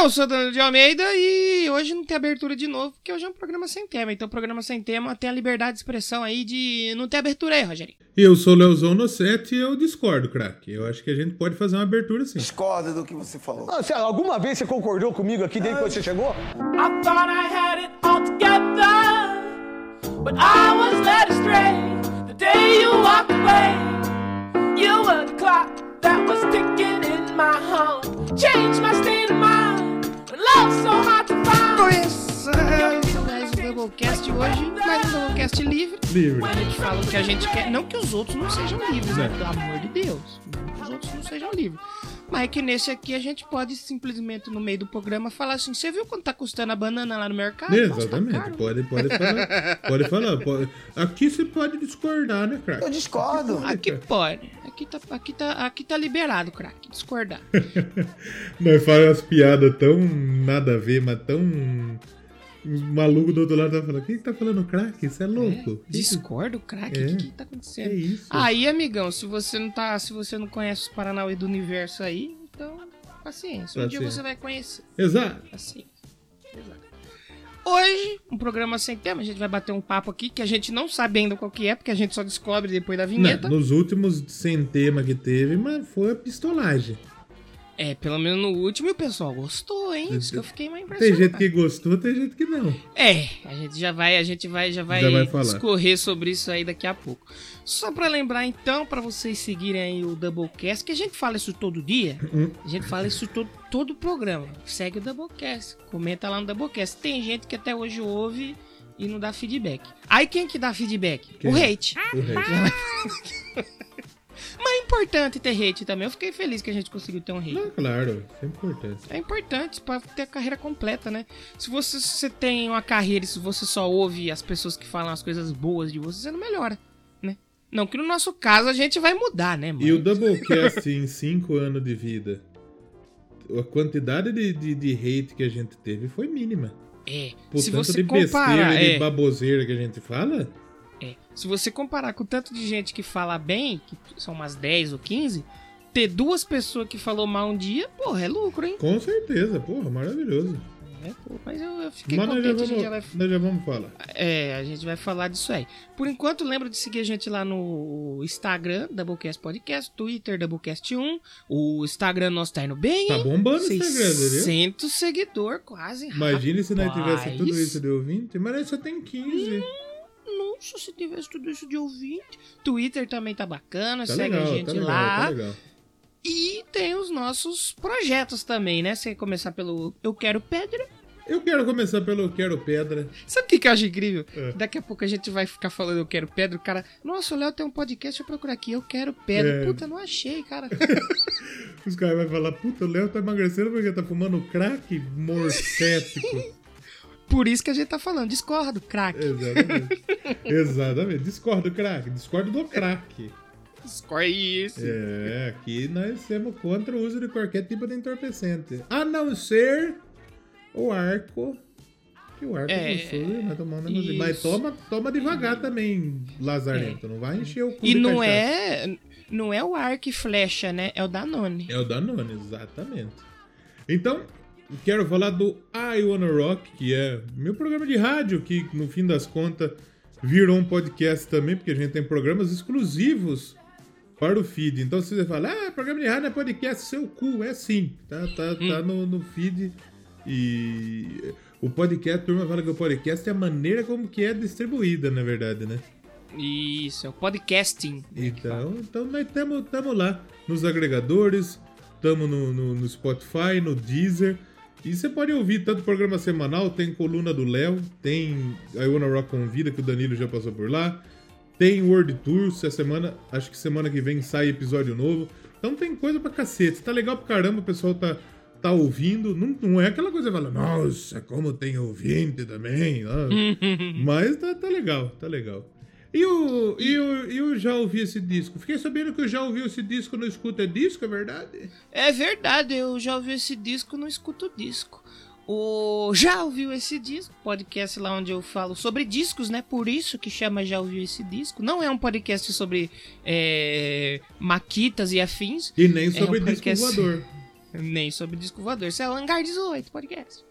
Eu sou Danilo de Almeida e hoje não tem abertura de novo, porque hoje é um programa sem tema. Então, o programa sem tema tem a liberdade de expressão aí de não ter abertura aí, Rogerinho. Eu sou o Leozão no 7 e eu discordo, craque. Eu acho que a gente pode fazer uma abertura sim. Discordo do que você falou. Ah, você- alguma vez você concordou comigo aqui desde quando você chegou? I thought I had it all together, but I was led astray the day you walked away. You were the clock that was ticking in my home, changed my state of mind. Love's so hard to find. Doublecast hoje, mais um Doublecast livre. Livre. A gente fala o que a gente quer. Não que os outros não sejam livres, né? É. Pelo amor de Deus. Não que os outros não sejam livres. Mas é que nesse aqui a gente pode simplesmente, no meio do programa, falar assim: você viu quanto tá custando a banana lá no mercado? Nossa, tá Exatamente. Pode, pode falar. Pode falar. pode- Aqui você pode discordar, né, Eu craque? discordo. Aqui pode. Aqui tá, aqui tá, aqui tá liberado, craque. Discordar. Nós falamos umas piadas tão nada a ver, mas tão. Os malucos do outro lado tá falando: quem que tá falando craque? Isso é louco. Discordo, craque. O É. que, que tá acontecendo? É isso. Aí, amigão, se você não tá. Se você não conhece os Paranauê do universo aí, então. Paciência. Um dia Paciência. você vai conhecer. Exato. Assim. Exato. Hoje, um programa sem tema, a gente vai bater um papo aqui que a gente não sabe ainda qual que é, porque a gente só descobre depois da vinheta. Não, nos últimos sem tema que teve, mas foi a pistolagem. É, pelo menos no último e o pessoal gostou, hein? Isso que eu fiquei mais Tem impressionado. gente que gostou, tem gente que não. É, a gente já vai, a gente vai, já vai, Já vai discorrer sobre isso aí daqui a pouco. Só pra lembrar então, pra vocês seguirem aí o Doublecast, que a gente fala isso todo dia. Hum. A gente fala isso todo todo o programa. Segue o Doublecast, comenta lá no Doublecast. Tem gente que até hoje ouve e não dá feedback. Aí quem que dá feedback? Quem? O hate. O resto. Mas é importante ter hate também. Eu fiquei feliz que a gente conseguiu ter um hate. Ah, claro, é importante. É importante pra ter a carreira completa, né? Se você, se você tem uma carreira e se você só ouve as pessoas que falam as coisas boas de você, você não melhora, né? Não que no nosso caso a gente vai mudar, né, mano? E o Doublecast em 5 anos de vida, a quantidade de, de, de hate que a gente teve foi mínima. É, Por se tanto você de comparar, besteira e é, de baboseira que a gente fala, é, se você comparar com o tanto de gente que fala bem, que são umas 10 ou 15, ter duas pessoas que falou mal um dia, porra, é lucro, hein? com certeza, porra, maravilhoso. É, pô, mas eu, eu fiquei Mas nós já, contente, a vamos, gente já vai nós já vamos falar. É, a gente vai falar disso aí. Por enquanto, lembra de seguir a gente lá no Instagram, Doublecast Podcast, Twitter, Doublecast1. O Instagram nosso tá indo bem, Tá bombando o Instagram, viu? 600 seguidor, quase. Imagine se nós tivesse Rapaz. tudo isso de ouvinte, mas nós só tem 15. Nossa, se tivesse tudo isso de ouvinte. Twitter também tá bacana, Tá segue legal, a gente tá legal, lá. tá legal. E tem os nossos projetos também, né? Você começar pelo Eu Quero Pedra. Eu quero começar pelo Eu Quero Pedra. Sabe o que, que eu acho incrível? É. Daqui a pouco a gente vai ficar falando Eu Quero Pedra. O cara, nossa, o Léo tem um podcast, eu procurar aqui, Eu Quero Pedra. É. Puta, não achei, cara. Os caras vão falar, puta, o Léo tá emagrecendo porque tá fumando crack morcético. Por isso que a gente tá falando, discordo, crack. Exatamente. Exatamente. Discordo do crack. Discordo do crack. Discordo isso. É, aqui nós somos contra o uso de qualquer tipo de entorpecente. A não ser o arco. Que o arco É, é gostoso, vai tomar um negocinho. Mas toma, toma devagar também, Lazarento. Não vai encher o cu E de não cachaça. é, não é o arco e flecha, né? É o Danone. É o Danone, exatamente. Então, quero falar do I Wanna Rock, que é meu programa de rádio, que no fim das contas virou um podcast também, porque a gente tem programas exclusivos para o feed. Então, se você fala, ah, programa de rádio é podcast, seu cu, é sim. Tá, tá, tá no, no feed. E o podcast, a turma fala que o podcast é a maneira como que é distribuída, na verdade, né? Isso, é o podcasting. né. Então, então nós estamos lá nos agregadores, estamos no, no, no Spotify, no Deezer. E você pode ouvir tanto programa semanal, tem coluna do Léo, tem a Wanna Rock Convida, que o Danilo já passou por lá. Tem World Tour, essa semana, acho que semana que vem sai episódio novo. Então tem coisa pra cacete. Tá legal pra caramba, o pessoal tá, tá ouvindo. Não, não é aquela coisa que fala, nossa, como tem ouvinte também. ah." Mas tá, tá legal, tá legal. E o, e o, eu já ouvi esse disco. Fiquei sabendo que eu já ouvi esse disco no Escuta Disco, é verdade? É verdade, eu já ouvi esse disco, não escuto o disco. O Já ouviu esse disco? Podcast lá onde eu falo sobre discos, né? Por isso que chama Já ouviu esse disco. Não é um podcast sobre é, maquitas e afins. E nem É sobre um disco podcast- voador. Nem sobre disco voador. Isso é o Hangar 18 podcast.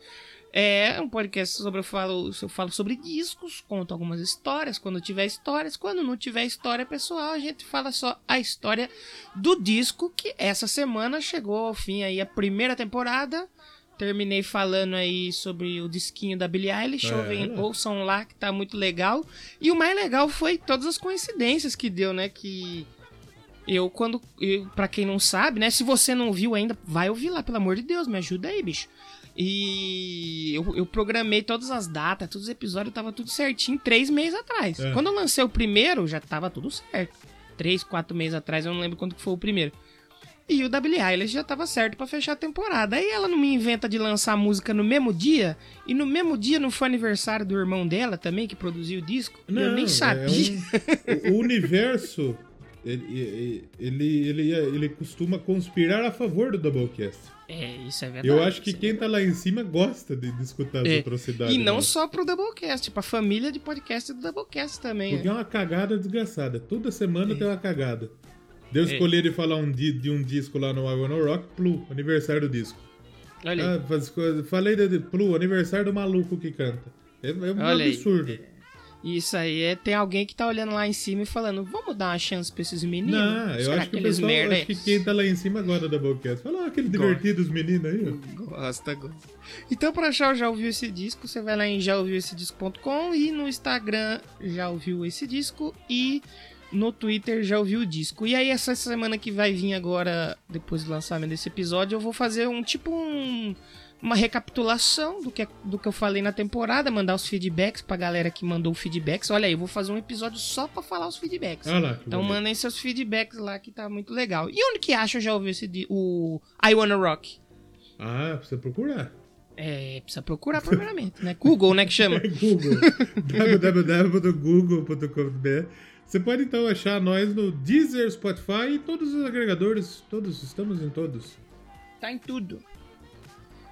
É um podcast sobre eu falo, eu falo sobre discos, conto algumas histórias, quando tiver histórias, quando não tiver história pessoal, a gente fala só a história do disco que essa semana chegou ao fim aí a primeira temporada. Terminei falando aí sobre o disquinho da Billie Eilish, É, ouçam lá que tá muito legal. E o mais legal foi todas as coincidências que deu, né, que eu quando eu, para quem não sabe, né, se você não viu ainda, vai ouvir lá, pelo amor de Deus, me ajuda aí, bicho. E eu, eu programei todas as datas, todos os episódios, tava tudo certinho três meses atrás. É. Quando eu lancei o primeiro, já tava tudo certo. Três, quatro meses atrás, eu não lembro quando que foi o primeiro. E o Billie Eilish já tava certo pra fechar a temporada. Aí ela não me inventa de lançar a música no mesmo dia. E no mesmo dia não foi aniversário do irmão dela também, que produziu o disco. e eu nem é sabia. um- o universo, ele, ele, ele, ele costuma conspirar a favor do Doublecast. É, isso é verdade. Eu acho que é quem tá lá em cima gosta de, de escutar as É. atrocidades. E não né? só pro Doublecast, pra família de podcast do Doublecast também. Porque é né? uma cagada desgraçada. Toda semana tem uma cagada. Deu É. escolher de falar um de um disco lá no I Wanna Rock, Plu, aniversário do disco. Olha aí. Ah, falei de, de Plu, aniversário do maluco que canta. É, é um absurdo. Isso aí é tem alguém que tá olhando lá em cima e falando, vamos dar uma chance pra esses meninos? Não, eu acho que o eles pessoal, merda acho que quem tá lá em cima agora da Doublecast. Fala, ah, aquele divertido dos meninos aí, ó. Gosta, gosta. Então, pra achar o Já Ouviu Esse Disco, você vai lá em jaouviuessedisco.com e no Instagram Já Ouviu Esse Disco e no Twitter Já Ouviu o Disco. E aí, essa semana que vai vir agora, depois do lançamento desse episódio, eu vou fazer um tipo um... Uma recapitulação do que, do que eu falei na temporada, mandar os feedbacks pra galera que mandou feedbacks. Olha aí, eu vou fazer um episódio só pra falar os feedbacks. Olha lá. Então mandem seus feedbacks lá que tá muito legal. E onde que acha já ouviu esse o I Wanna Rock? Ah, precisa procurar. É, precisa procurar primeiramente, né? Google, né, que chama. Google. www.google.com.br Você pode então achar nós no Deezer, Spotify e todos os agregadores. Todos, estamos em todos. Tá em tudo.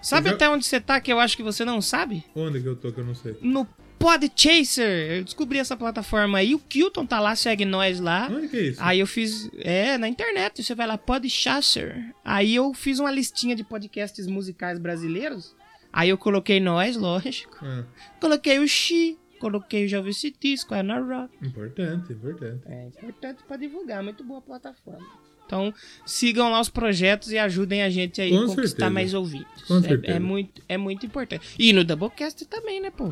Sabe já- até onde você tá que eu acho que você não sabe? Onde que eu tô que eu não sei? No Podchaser. Eu descobri essa plataforma aí. O Kilton tá lá, segue nós lá. Onde que é isso? Aí eu fiz. É, na internet. Você vai lá, Podchaser. Aí eu fiz uma listinha de podcasts musicais brasileiros. Aí eu coloquei nós, lógico. Ah, Coloquei o Xi. Coloquei o disco, é na Rock. importante, importante. É importante pra divulgar, muito boa plataforma. Então, sigam lá os projetos e ajudem a gente aí a conquistar certeza. mais ouvintes. Com É- certeza. É, muito, é muito importante. E no Doublecast também, né, pô?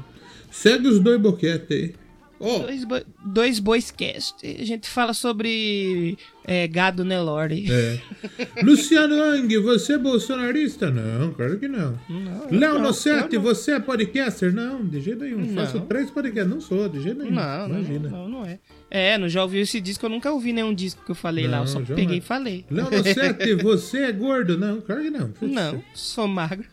Segue os dois boquetes aí. Ó, Dois, bo dois Boyscast. A gente fala sobre é, gado Nelore. é. Luciano Ang, você é bolsonarista? Não, claro que não. Não, Léo não, não. você é podcaster? Não, de jeito nenhum. Não. Faço três podcasts. Não sou, de jeito nenhum. Não, não, Imagina. não, não é. É, não já ouviu esse disco, eu nunca ouvi nenhum disco que eu falei lá, eu Não, só peguei e falei. Léo Nossetti, você é gordo? Não, claro que não. Não, sou magro.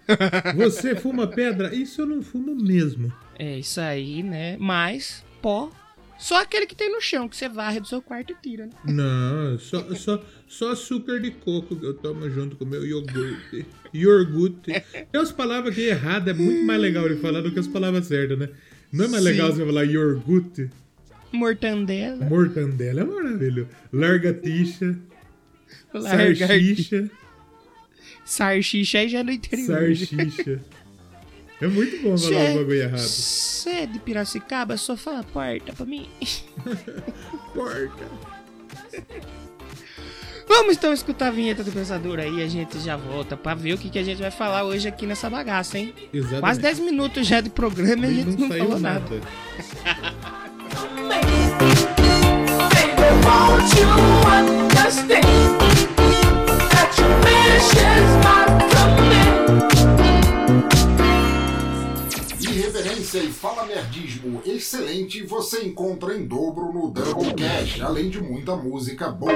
Você fuma pedra? Isso eu não fumo mesmo. É isso aí, né? Mas, pó, só aquele que tem no chão, que você varre do seu quarto e tira, né? Não, só, só, só açúcar de coco que eu tomo junto com o meu iogurte. Iogurte. Tem umas palavras que é errada, é muito mais legal de falar do que as palavras certas, né? Não é mais Sim. legal você falar iogurte? Mortandela, Mortandela é maravilhoso. Largatixa. larga, Sarchicha. sarchicha aí já é no interior. Sarchicha. É muito bom falar Cê- um bagulho errado. Você é de Piracicaba, só fala porta pra mim. Porta. Vamos então escutar a vinheta do Pensador aí, a gente já volta pra ver o que, que a gente vai falar hoje aqui nessa bagaça, hein? Exatamente. Quase 10 minutos já de programa e a gente não, saiu falou nada. Baby, Irreverência e fala nerdismo excelente você encontra em dobro no Doublecast, além de muita música boa.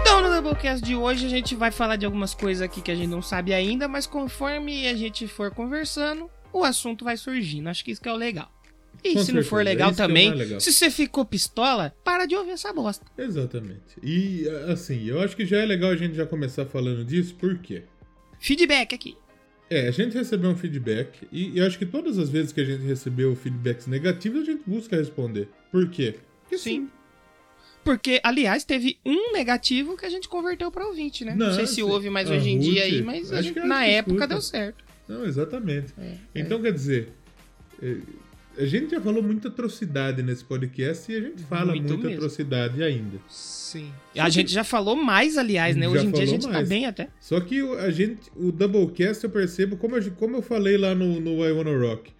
Então, no Doublecast de hoje a gente vai falar de algumas coisas aqui que a gente não sabe ainda, mas conforme a gente for conversando, o assunto vai surgindo. Acho que isso que é o legal. E Com se não for certeza, legal é também, legal. se você ficou pistola, para de ouvir essa bosta. Exatamente. E, assim, eu acho que já é legal a gente já começar falando disso, por quê? Feedback aqui. É, a gente recebeu um feedback e, eu acho que todas as vezes que a gente recebeu feedbacks negativos, a gente busca responder. Por quê? Porque Sim. Porque, aliás, teve um negativo que a gente converteu pra ouvinte, né? Não, Não, sei se sim. houve mais A hoje em Ruth, dia aí, mas gente- acho na época escuta. deu certo. Não, exatamente. É, Então, quer dizer, é, a gente já falou muita atrocidade nesse podcast e a gente fala Muito muita mesmo. atrocidade ainda. Sim. A gente já falou mais, aliás, né? Já Hoje em dia a falou gente tá mais. bem até. Só que o- a gente, o Doublecast eu percebo, como eu, como eu falei lá no, no I Wanna Rock,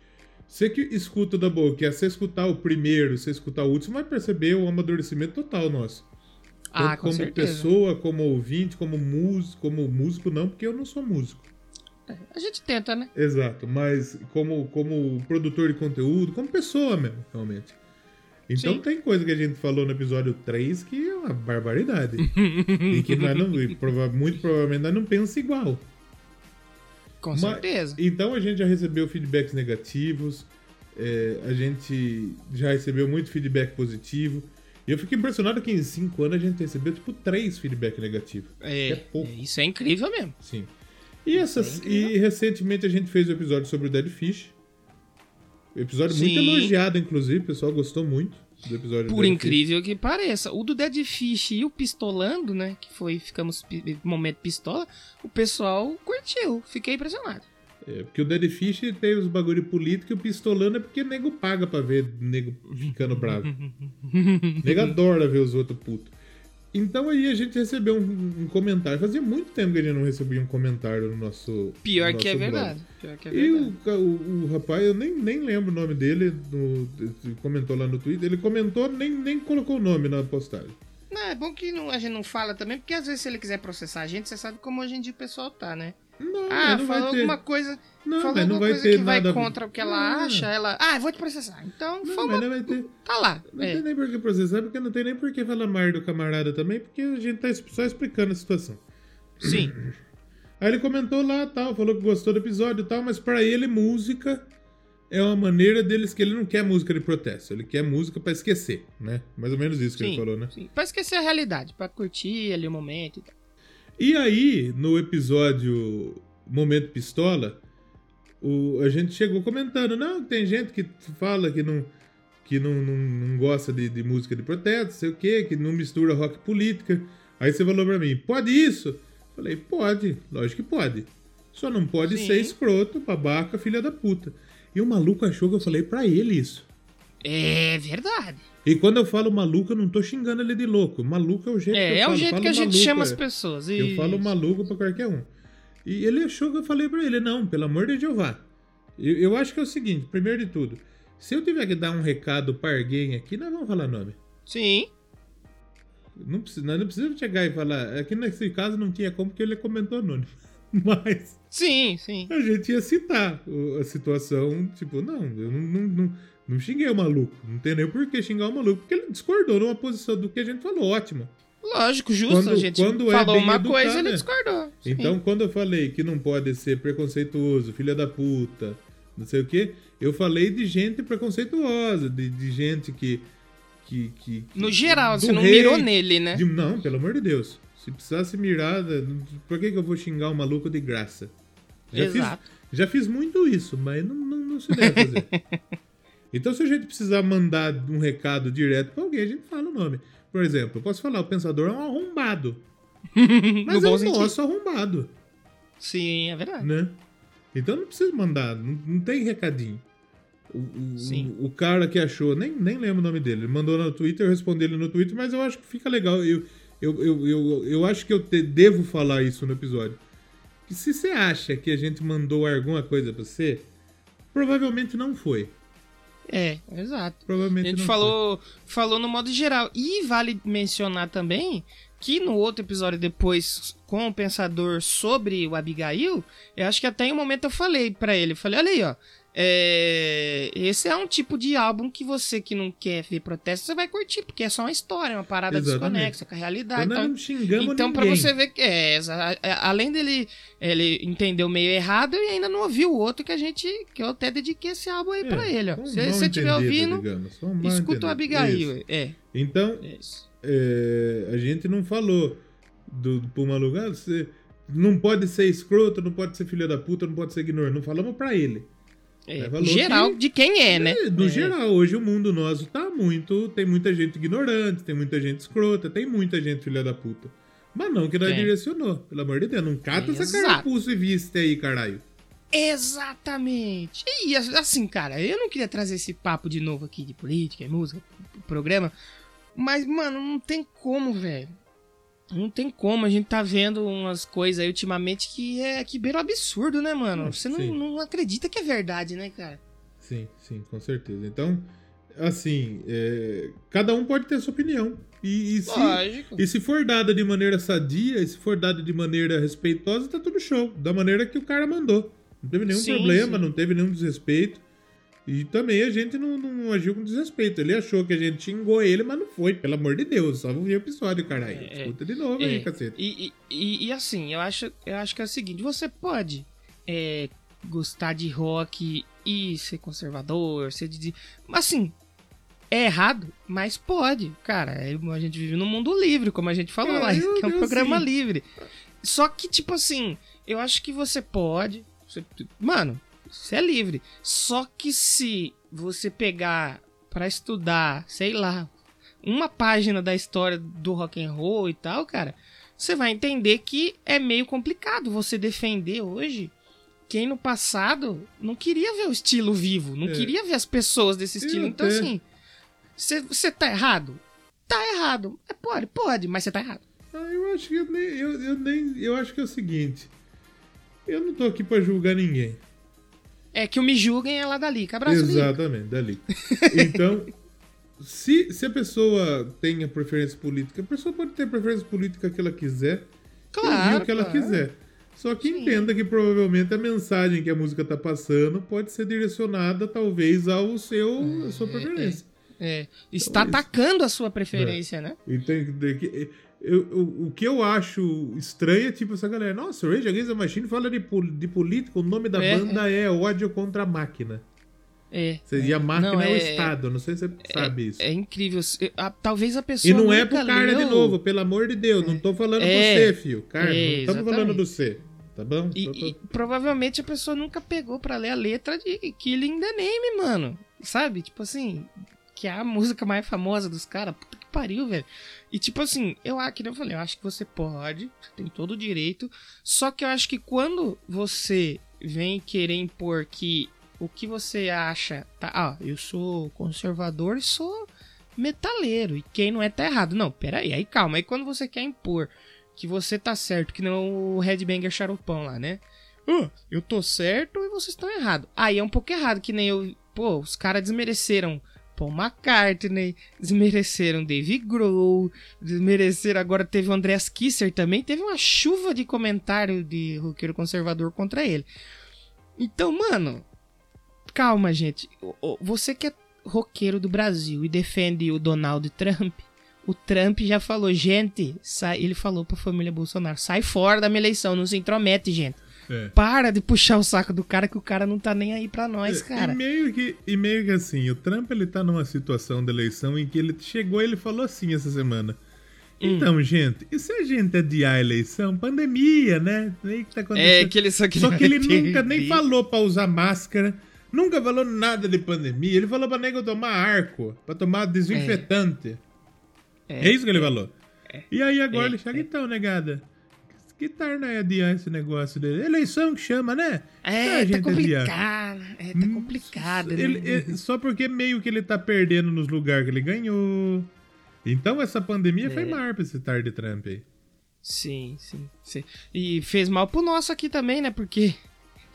você que escuta o Doublecast, você escutar o primeiro, você escutar o último, vai perceber o amadurecimento total nosso. Ah, com como certeza. pessoa, como ouvinte, como músico, como músico não, porque eu não sou músico. A gente tenta, né? Exato, mas como, como produtor de conteúdo, como pessoa mesmo, realmente. Então Sim. tem coisa que a gente falou no episódio 3 que é uma barbaridade. e que nós não, e prova- muito provavelmente nós não pensamos igual. Com Mas- certeza. Então a gente já recebeu feedbacks negativos, é, a gente já recebeu muito feedback positivo. E eu fico impressionado que em 5 anos a gente recebeu tipo 3 feedback negativos. É, é pouco. isso é incrível mesmo. Sim. E, essas, e recentemente a gente fez o episódio sobre o Dead Fish. Episódio muito Sim. elogiado, inclusive. O pessoal gostou muito do episódio do Por Dead incrível que pareça. O do Dead Fish e o Pistolando, né? Que foi, ficamos momento pistola, o pessoal curtiu. Fiquei impressionado. Fish. É, porque o Dead Fish tem os bagulho político e o pistolando é porque nego paga pra ver nego ficando bravo. nego adora ver os outros putos. Então aí a gente recebeu um, um comentário. Fazia muito tempo que a gente não recebia um comentário no nosso. Pior no que é nosso verdade. Pior que é E verdade. o, ca- o, o rapaz, eu nem, nem lembro o nome dele, no- comentou lá no Twitter. Ele comentou, nem, nem colocou o nome na postagem. Não, é bom que não- a gente não fala também, porque às vezes se ele quiser processar a gente, você sabe como hoje em dia o pessoal tá, né? Não, Ah, não falou vai ter. alguma coisa. Não, falou não vai coisa ter que vai nada- contra o que ela Não. acha, ela. Ah, vou te processar. Então, Não, uma- não vai ter. tá lá. Não É. tem nem por que processar, porque não tem nem por que falar mais do camarada também, porque a gente tá só explicando a situação. Sim. Aí ele comentou lá, tal, falou que gostou do episódio e tal, mas pra ele música é uma maneira deles que ele não quer música de protesto, ele quer música pra esquecer, né? Mais ou menos isso que ele Sim, falou, né? sim. Pra esquecer a realidade, pra curtir ali o momento e tal. E aí, no episódio Momento Pistola, o- a gente chegou comentando, não, tem gente que fala que não, que não, não, não gosta de, de música de protesto, sei o quê, que não mistura rock e política. Aí você falou pra mim, pode isso? Falei, pode, lógico que pode. Só não pode Sim. ser escroto, babaca, filha da puta. E o maluco achou que eu falei pra ele isso. É verdade. E quando eu falo maluco, eu não tô xingando ele de louco. Maluco é o jeito que eu É, é falo. o jeito Falo que a gente chama é. as pessoas. Eu falo maluco pra qualquer um. E ele achou que eu falei pra ele, não, pelo amor de Jeová. Eu, eu acho que é o seguinte, primeiro de tudo, se eu tiver que dar um recado pra alguém aqui, nós vamos falar nome. Sim. Não precisa, nós não precisamos chegar e falar. Aqui nesse caso não tinha como, porque ele comentou anônimo. Mas Sim, sim. a gente ia citar a situação, tipo, não, eu não, não, não, não xinguei o maluco. Não tem nem por que xingar o maluco, porque ele discordou numa posição do que a gente falou, ótimo. Lógico, justo. Quando- a gente quando é falou uma educado, coisa, ele né? discordou. Sim. Então, quando eu falei que não pode ser preconceituoso, filha da puta, não sei o quê, eu falei de gente preconceituosa, de, de gente que. que, que No geral, você não mirou nele, né? de- não, pelo amor de Deus. Se precisasse mirar, né, por que, que eu vou xingar o maluco de graça? Já Exato. Fiz, já fiz muito isso, mas não, não, não se deve fazer. então, se a gente precisar mandar um recado direto pra alguém, a gente fala o nome. Por exemplo, eu posso falar, o pensador é um arrombado. Mas no é um nosso arrombado Sim, é verdade. né? Então não precisa mandar, não, não tem recadinho. O, o- o cara que achou, nem, nem lembro o nome dele, ele mandou no Twitter, eu respondi ele no Twitter, mas eu acho que fica legal. Eu, eu, eu, eu, eu acho que eu te- devo falar isso no episódio. Que se você acha que a gente mandou alguma coisa pra você, provavelmente não foi. É, exato. A Provavelmente gente não falou, falou no modo geral. E vale mencionar também que no outro episódio depois, com o pensador sobre o Abigail, eu acho que até em um momento eu falei pra ele, falei, olha aí, ó. é, esse é um tipo de álbum que você que não quer ver protesto, você vai curtir, porque é só uma história, uma parada Exatamente. desconexa com a realidade. Então, não xingamos então pra ninguém. você ver que é, é, além dele ele entendeu meio errado e ainda não ouviu o outro que a gente que eu até dediquei esse álbum aí É, pra ele, ó. Se você estiver ouvindo, escuta o. Abigail. É, Então, é isso. É, a gente não falou do, pro maluco, ah, você, não pode ser escroto, não pode ser filho da puta, não pode ser ignorante. Não falamos pra ele. É, É, falou geral que- de quem é, né? É, no É. geral, hoje o mundo nosso tá muito. Tem muita gente ignorante, tem muita gente escrota, tem muita gente filha da puta. Mas não que nós Tem. direcionou, pelo amor de Deus. Não cata essa carapuça e viste aí, caralho. Exatamente. E assim, cara, eu não queria trazer esse papo de novo aqui de política e música pro programa, mas, mano, não tem como, velho. Não tem como, a gente tá vendo umas coisas aí ultimamente que é que beira o absurdo, né, mano? Hum, Você não, sim. não acredita que é verdade, né, cara? Sim, sim, com certeza. Então, assim, é, cada um pode ter sua opinião. E, e se, Lógico. e se for dada de maneira sadia, e se for dada de maneira respeitosa, tá tudo show. Da maneira que o cara mandou. Não teve nenhum Sim, problema, sim. não teve nenhum desrespeito. E também a gente não, não agiu com desrespeito. Ele achou que a gente xingou ele, mas não foi. Pelo amor de Deus, só ouvir o episódio, caralho. É, Escuta de novo É, aí, cacete. E, e, e- assim, eu acho, eu acho que é o seguinte, você pode é, gostar de rock e ser conservador, ser de. Assim, é errado, mas pode. Cara, é- a gente vive num mundo livre, como a gente falou Ah, lá, que é um programa livre. Só que, tipo assim, eu acho que você pode. você- mano, você é livre. Só que se você pegar pra estudar, sei lá, uma página da história do rock and roll e tal, cara, você vai entender que é meio complicado você defender hoje quem no passado não queria ver o estilo vivo, não É. queria ver as pessoas desse estilo. Então, assim, você tá errado? Tá errado. É, pode, pode, mas você tá errado. Ah, eu acho que eu nem, eu, eu nem. Eu acho que é o seguinte. Eu não tô aqui pra julgar ninguém. É que o me julguem é lá dali. Que abraço, Lico. Exatamente, dali. Então, se, se a pessoa tem a preferência política, a pessoa pode ter a preferência política que ela quiser Claro, o que ela claro. quiser. Só que Sim. entenda que provavelmente a mensagem que a música tá passando pode ser direcionada, talvez, ao seu, à sua preferência. É, está Então, isso- atacando a sua preferência, né? Então, eu- eu- o que eu acho estranho é tipo essa galera. Nossa, Rage Against the Machine fala de, de política, o nome da É, banda é. ódio contra a máquina. É. E a máquina Não, é, o é- Estado, não sei se você sabe isso. É incrível. Talvez a pessoa. E não é pro cara de novo, pelo amor de Deus. Não tô falando É. do você, fio. Cara, É, não estamos falando do você. Tá bom? E, Só tô- e provavelmente a pessoa nunca pegou pra ler a letra de Killing the Name, mano. Sabe? Tipo assim, que é a música mais famosa dos caras. Puta que pariu, velho. E tipo assim, eu que eu falei, eu acho que você pode, tem todo o direito. Só que eu acho que quando você vem querer impor que o que você acha, tá? Ah, eu sou conservador e sou metaleiro. E quem não é tá errado. Não, peraí, aí calma. Aí quando você quer impor que você tá certo, que não o Headbanger Xaropão lá, né? Ah, eu tô certo e vocês estão errados. Aí é um pouco errado, que nem eu. Pô, os caras desmereceram Paul McCartney, desmereceram Dave Grohl, desmereceram. Agora teve o Andreas Kisser também. Teve uma chuva de comentário de roqueiro conservador contra ele. Então, mano, calma, gente. Você que é roqueiro do Brasil e defende o Donald Trump, o Trump já falou, gente, sai, ele falou pra família Bolsonaro, sai fora da minha eleição, não se intromete, gente. É. Para de puxar o saco do cara que o cara não tá nem aí pra nós, cara. E meio, que, e meio que assim, o Trump ele tá numa situação de eleição em que ele chegou e ele falou assim essa semana. Hum. Então, gente, e se a gente adiar a eleição? Pandemia, né? Aí que tá É, que ele só que Só que ele nunca nem falou pra usar máscara, nunca falou nada de pandemia. Ele falou pra nego tomar arco, pra tomar desinfetante. É, isso que ele falou. E aí agora É, ele chega, então, negada, que tal né, adiar esse negócio dele? Eleição que chama, né? É, tá complicado. É, tá complicado, né? Ele- ele- só porque meio que ele tá perdendo nos lugares que ele ganhou. Então essa pandemia É. foi mar pra esse tarde Trump aí. Sim, sim, sim. E fez mal pro nosso aqui também, né? Porque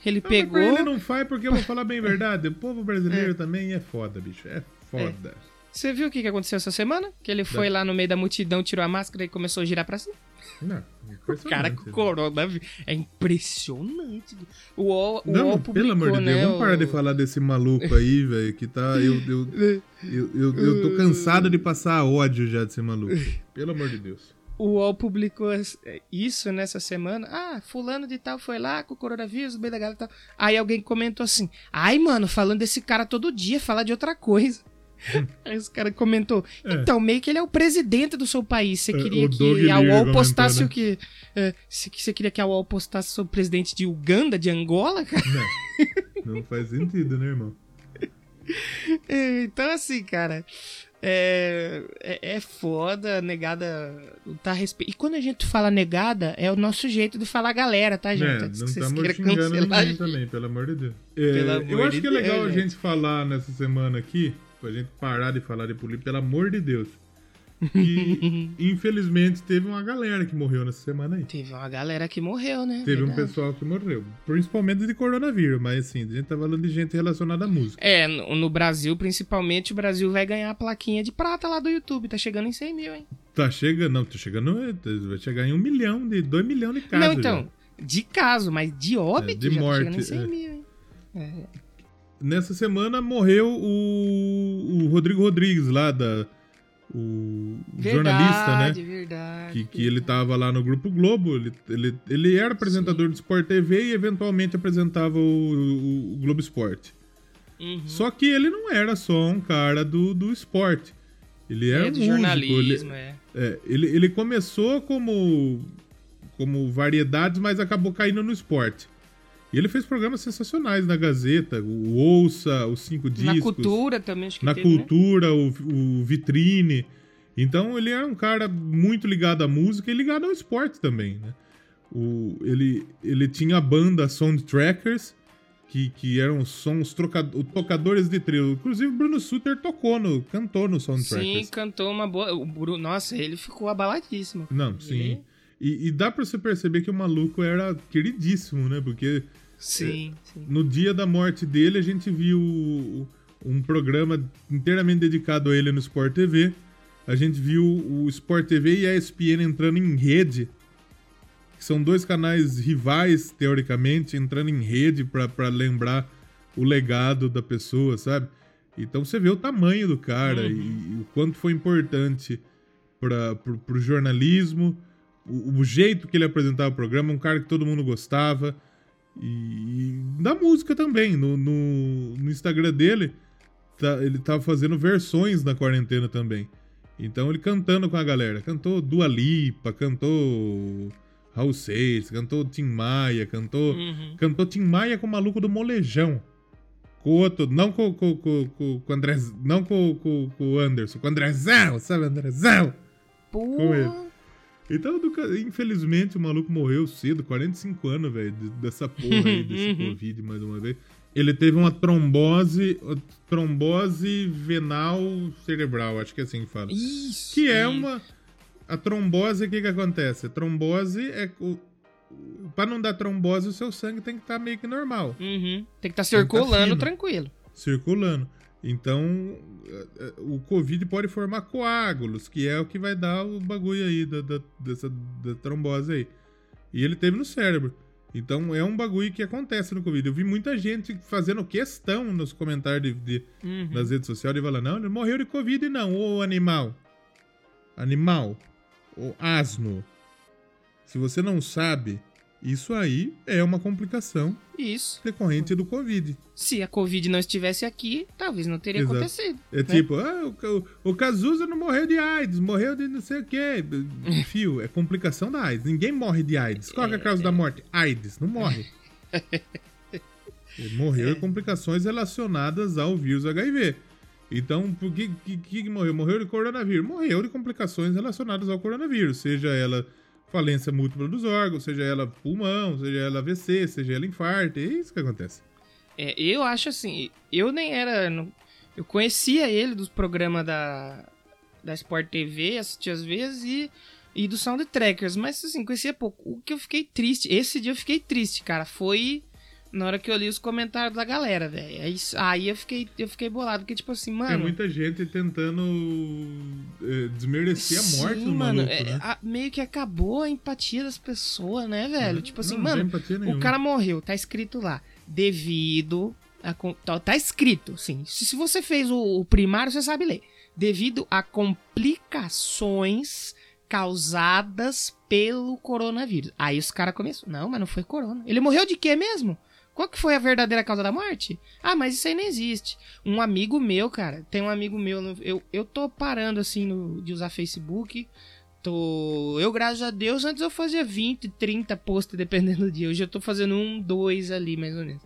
ele mas pegou. ele não faz porque eu vou falar bem a verdade. O povo brasileiro também é foda, bicho. É foda. Você viu o que aconteceu essa semana? Que ele foi lá no meio da multidão, tirou a máscara e começou a girar pra cima. Não, O cara com coronavírus. É impressionante. O UOL, o Não, UOL pelo amor de Deus, né, vamos parar o- de falar desse maluco aí, velho, que tá. Eu, eu, eu, eu, eu tô cansado de passar ódio já desse maluco. Pelo amor de Deus. O UOL publicou isso nessa semana. Ah, fulano de tal foi lá com o coronavírus, da galera e tal. Aí alguém comentou assim: Ai, mano, falando desse cara todo dia, fala de outra coisa. Aí os caras comentou. É. Então, meio que ele é o presidente do seu país. Você É, queria que a UOL postasse né? o que. é, que você queria que a UOL postasse sobre o presidente de Uganda, de Angola, cara? Não, não faz sentido, né, irmão? Então, assim, cara. É, é, é foda, negada tá respeito. E quando a gente fala negada, é o nosso jeito de falar galera, tá, gente? É, não estamos queiram xingando ninguém também, pelo amor de Deus. É, amor eu acho de que é legal Deus, a gente. gente falar nessa semana aqui, pra gente parar de falar de política, pelo amor de Deus. Que, infelizmente, teve uma galera que morreu nessa semana aí. Teve uma galera que morreu, né? Teve um Verdade. pessoal que morreu. Principalmente de coronavírus, mas assim, a gente tá falando de gente relacionada à música. É, no, Brasil, principalmente, o Brasil vai ganhar a plaquinha de prata lá do YouTube. Tá chegando em 100 mil, hein? Tá chegando, não, tá chegando, vai chegar em um milhão, de dois milhões de casos. não, então, de caso, mas de óbito É, de já morte, tá chegando em 100 é. mil, hein? já. Nessa semana morreu o, o Rodrigo Rodrigues lá da. O jornalista, né? Verdade, verdade. Que, que ele tava lá no Grupo Globo, ele, ele, ele era apresentador do Sport TV e eventualmente apresentava o, o- o Globo Esporte. Uhum. Só que ele não era só um cara do, do esporte. Ele era É, do músico. jornalismo, ele, é. é, ele, ele começou como, como variedades, mas acabou caindo no esporte. E ele fez programas sensacionais na Gazeta, o Ouça, os Cinco Discos. Na cultura também, acho que na teve, né? cultura, o, o Vitrine. Então ele era um cara muito ligado à música e ligado ao esporte também, né? O, ele, ele tinha a banda Soundtrackers, que, que eram sons troca, tocadores de trio. Inclusive o Bruno Suter tocou no, cantou no Soundtrackers. Sim, cantou uma boa. O Bruno, nossa, ele ficou abaladíssimo. Não, sim. Ele- E, e dá pra você perceber que o maluco era queridíssimo, né? Porque Sim, sim. no dia da morte dele a gente viu um programa inteiramente dedicado a ele no Sport TV. A gente viu o Sport TV e a ESPN entrando em rede. Que são dois canais rivais, teoricamente, entrando em rede pra lembrar o legado da pessoa, sabe? Então você vê o tamanho do cara e, e o quanto foi importante para pro, pro jornalismo, o, o jeito que ele apresentava o programa, um cara que todo mundo gostava. E, e da música também. No, no, no Instagram dele, tá- ele tava fazendo versões na quarentena também. Então ele cantando com a galera. Cantou Dua Lipa, cantou Raul Seixas, cantou Tim Maia, cantou. Uhum. Cantou Tim Maia com o maluco do molejão. Com o outro, não com, com, com, com, com o André. Não com, com, com o Anderson, com o Andrezão, sabe, Andrezão? Com ele. Então, infelizmente, o maluco morreu cedo, 45 anos, velho, de- dessa porra aí, desse Uhum. Covid, mais uma vez. Ele teve uma trombose, trombose venal cerebral, acho que é assim que fala. Isso. Que é uma. A trombose, o que que acontece? A trombose é. O, pra não dar trombose, o seu sangue tem que estar meio que normal, Uhum. Tem que estar Tem que tá circulando fino. tranquilo. circulando. Então, eh, eh, o Covid pode formar coágulos, que é o que vai dar o bagulho aí da, da- dessa da trombose aí. E ele teve no cérebro. Então, é um bagulho que acontece no Covid. Eu vi muita gente fazendo questão nos comentários de, de- Uhum. nas redes sociais de falar: não, ele morreu de Covid, não, ô animal. Animal. Ô asno. Se você não sabe, isso aí é uma complicação Isso. decorrente do Covid. Se a Covid não estivesse aqui, talvez não teria Exato. acontecido. É né? tipo, ah, o, o, Cazuza não morreu de AIDS, morreu de não sei o quê. Fio, é complicação da AIDS. Ninguém morre de AIDS. Qual que é a causa da morte? AIDS, não morre. Morreu de complicações relacionadas ao vírus HIV. Então, por que, que, que morreu? Morreu de coronavírus. Morreu de complicações relacionadas ao coronavírus. Seja ela falência múltipla dos órgãos, seja ela pulmão, seja ela AVC, seja ela infarto. É isso que acontece. É, eu acho assim, eu nem era. eu conhecia ele dos programas da, da Sport TV, assistia às vezes, e, e do Soundtrackers, mas assim, conhecia pouco. O que eu fiquei triste, esse dia eu fiquei triste, cara, foi na hora que eu li os comentários da galera, velho. Aí, aí eu fiquei, eu fiquei bolado, porque tipo assim, Tem mano. muita gente tentando é, desmerecer a morte sim, do mano, maluco, é, né? a- meio que acabou a empatia das pessoas, né, velho? Tipo assim, Não, não tem mano, empatia o cara morreu, tá escrito lá. Devido a. Tá, tá escrito, sim. Se, se você fez o, o primário, você sabe ler. Devido a complicações causadas pelo coronavírus. Aí os caras começaram. Não, mas não foi corona. Ele morreu de quê mesmo? Qual que foi a verdadeira causa da morte? Ah, mas isso aí não existe. Um amigo meu, cara, tem um amigo meu, eu, eu tô parando assim no- de usar Facebook. Tô, eu, graças a Deus, antes eu fazia 20, 30 posts dependendo do dia. Hoje eu tô fazendo um, dois ali, mais ou menos.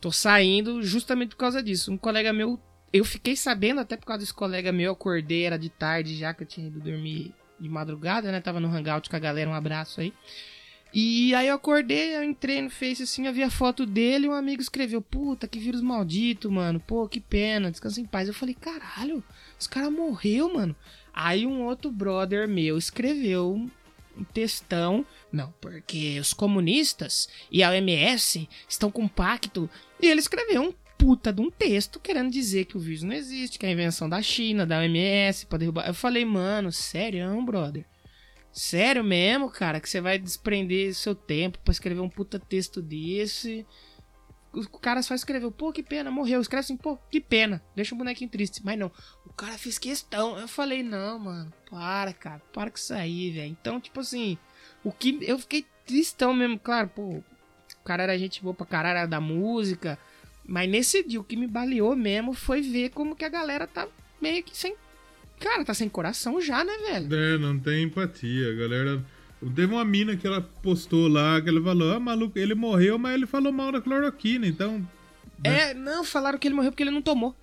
Tô saindo justamente por causa disso. Um colega meu, eu fiquei sabendo até por causa desse colega meu, eu acordei, era de tarde já que eu tinha ido dormir de madrugada, né? Tava no hangout com a galera, um abraço aí. E aí eu acordei, eu entrei no Face assim, eu vi a foto dele e um amigo escreveu: Puta, que vírus maldito, mano. Pô, que pena, descansa em paz. Eu falei: Caralho, esse cara morreu, mano. Aí um outro brother meu escreveu um textão. Não, porque os comunistas e a OMS estão com pacto. E ele escreveu um puta de um texto querendo dizer que o vírus não existe, que é a invenção da China, da OMS, pra derrubar. Eu falei, mano, sério, brother? Sério mesmo, cara, que você vai desprender seu tempo pra escrever um puta texto desse? O cara só escreveu, pô, que pena, morreu. Escreve assim, pô, que pena. Deixa o bonequinho triste. Mas não, o cara fez questão. Eu falei, não, mano, para, cara, para com isso aí, velho. Então, tipo assim, o que. Eu fiquei tristão mesmo, claro, pô. O cara era gente boa pra caralho, era da música. Mas nesse dia, o que me baleou mesmo foi ver como que a galera tá meio que sem. Cara, tá sem coração já, né, velho? É, não tem empatia. Galera. Teve uma mina que ela postou lá, que ela falou, ah, maluco, ele morreu, mas ele falou mal da cloroquina, então. É, não, falaram que ele morreu porque ele não tomou.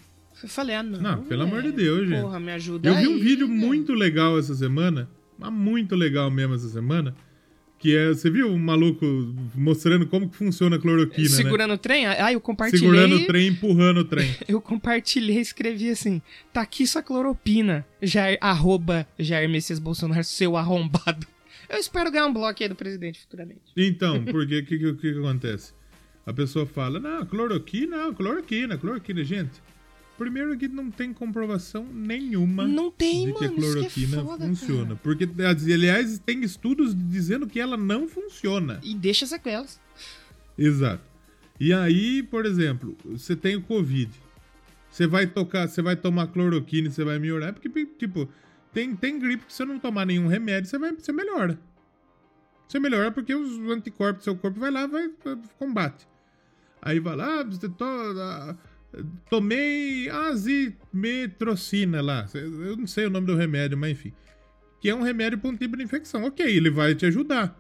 Eu falei, ah, não. Não, pelo amor de. Deus, gente. Porra, me ajuda. Eu vi um aí, vídeo velho. muito legal essa semana, mas muito legal mesmo essa semana, que é, você viu um maluco mostrando como que funciona a cloroquina, né? Segurando o trem? Ah, eu compartilhei. Segurando o trem, empurrando o trem. Eu compartilhei e escrevi assim: tá aqui sua cloropina. Jair, arroba Jair Messias Bolsonaro, seu arrombado. Eu espero ganhar um bloco aí do presidente futuramente. Então, porque o que, que, que acontece? A pessoa fala, não, cloroquina, cloroquina, cloroquina, gente. Primeiro que não tem comprovação nenhuma Não tem, de que a mano, é cloroquina foda, funciona. cara. Porque, aliás, tem estudos dizendo que ela não funciona. E deixa sequelas. Exato. E aí, por exemplo, você tem o Covid. Você vai tocar, você vai tomar cloroquina e você vai melhorar, porque, tipo, tem, tem gripe que se você não tomar nenhum remédio, você, vai, você melhora. Você melhora porque os anticorpos do seu corpo vai lá e vai, combate. Aí vai lá, você to, tomei azimetrocina lá. Eu não sei o nome do remédio, mas enfim. Que é um remédio para um tipo de infecção. Ok, ele vai te ajudar.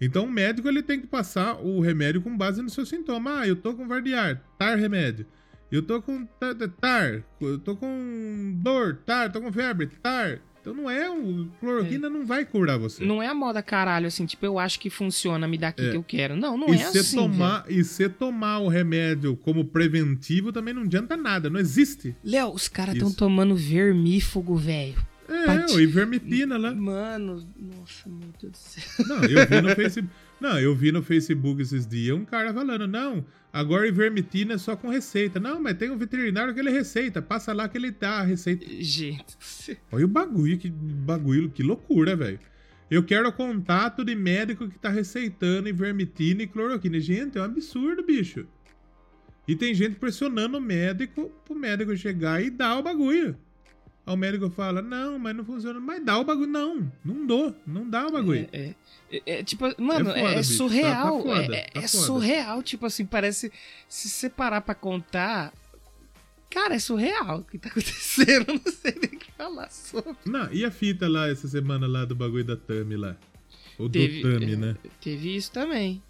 Então o médico ele tem que passar o remédio com base no seu sintoma. Ah, eu tô com vardiar, tar remédio. Eu tô com ta- ta- tar, eu tô com dor, tar, tô com febre, tar. Então não é o cloroquina não vai curar você. Não é a moda caralho, assim, tipo, eu acho que funciona, me dá aqui É. que eu quero. Não, não e é assim. tomar e você tomar o remédio como preventivo também não adianta nada, não existe. Léo, os caras tão Isso. tomando vermífugo, velho. É, o ivermectina lá. Mano, nossa, meu Deus do céu. Não, eu vi no Facebook. Não, eu vi no Facebook esses dias um cara falando, não, agora ivermectina é só com receita. Não, mas tem um veterinário que ele receita, passa lá que ele dá a receita. Gente. Olha o bagulho, que bagulho, que loucura, velho. Eu quero contato de médico que tá receitando ivermectina e cloroquina. Gente, é um absurdo, bicho. E tem gente pressionando o médico pro médico chegar e dar o bagulho. Aí o médico fala, não, mas não funciona. Mas dá o bagulho. Não, não dou, não dá o bagulho. É, é, é, tipo, mano, É é, foda, é bicho. surreal. Tá- tá foda, é tá é surreal, tipo assim, parece. Se você parar pra contar. Cara, é surreal o que tá acontecendo. Eu não sei nem o que falar sobre. Não, e a fita lá essa semana lá do bagulho da Tami lá? Ou Teve- do Tami, né? Teve isso também.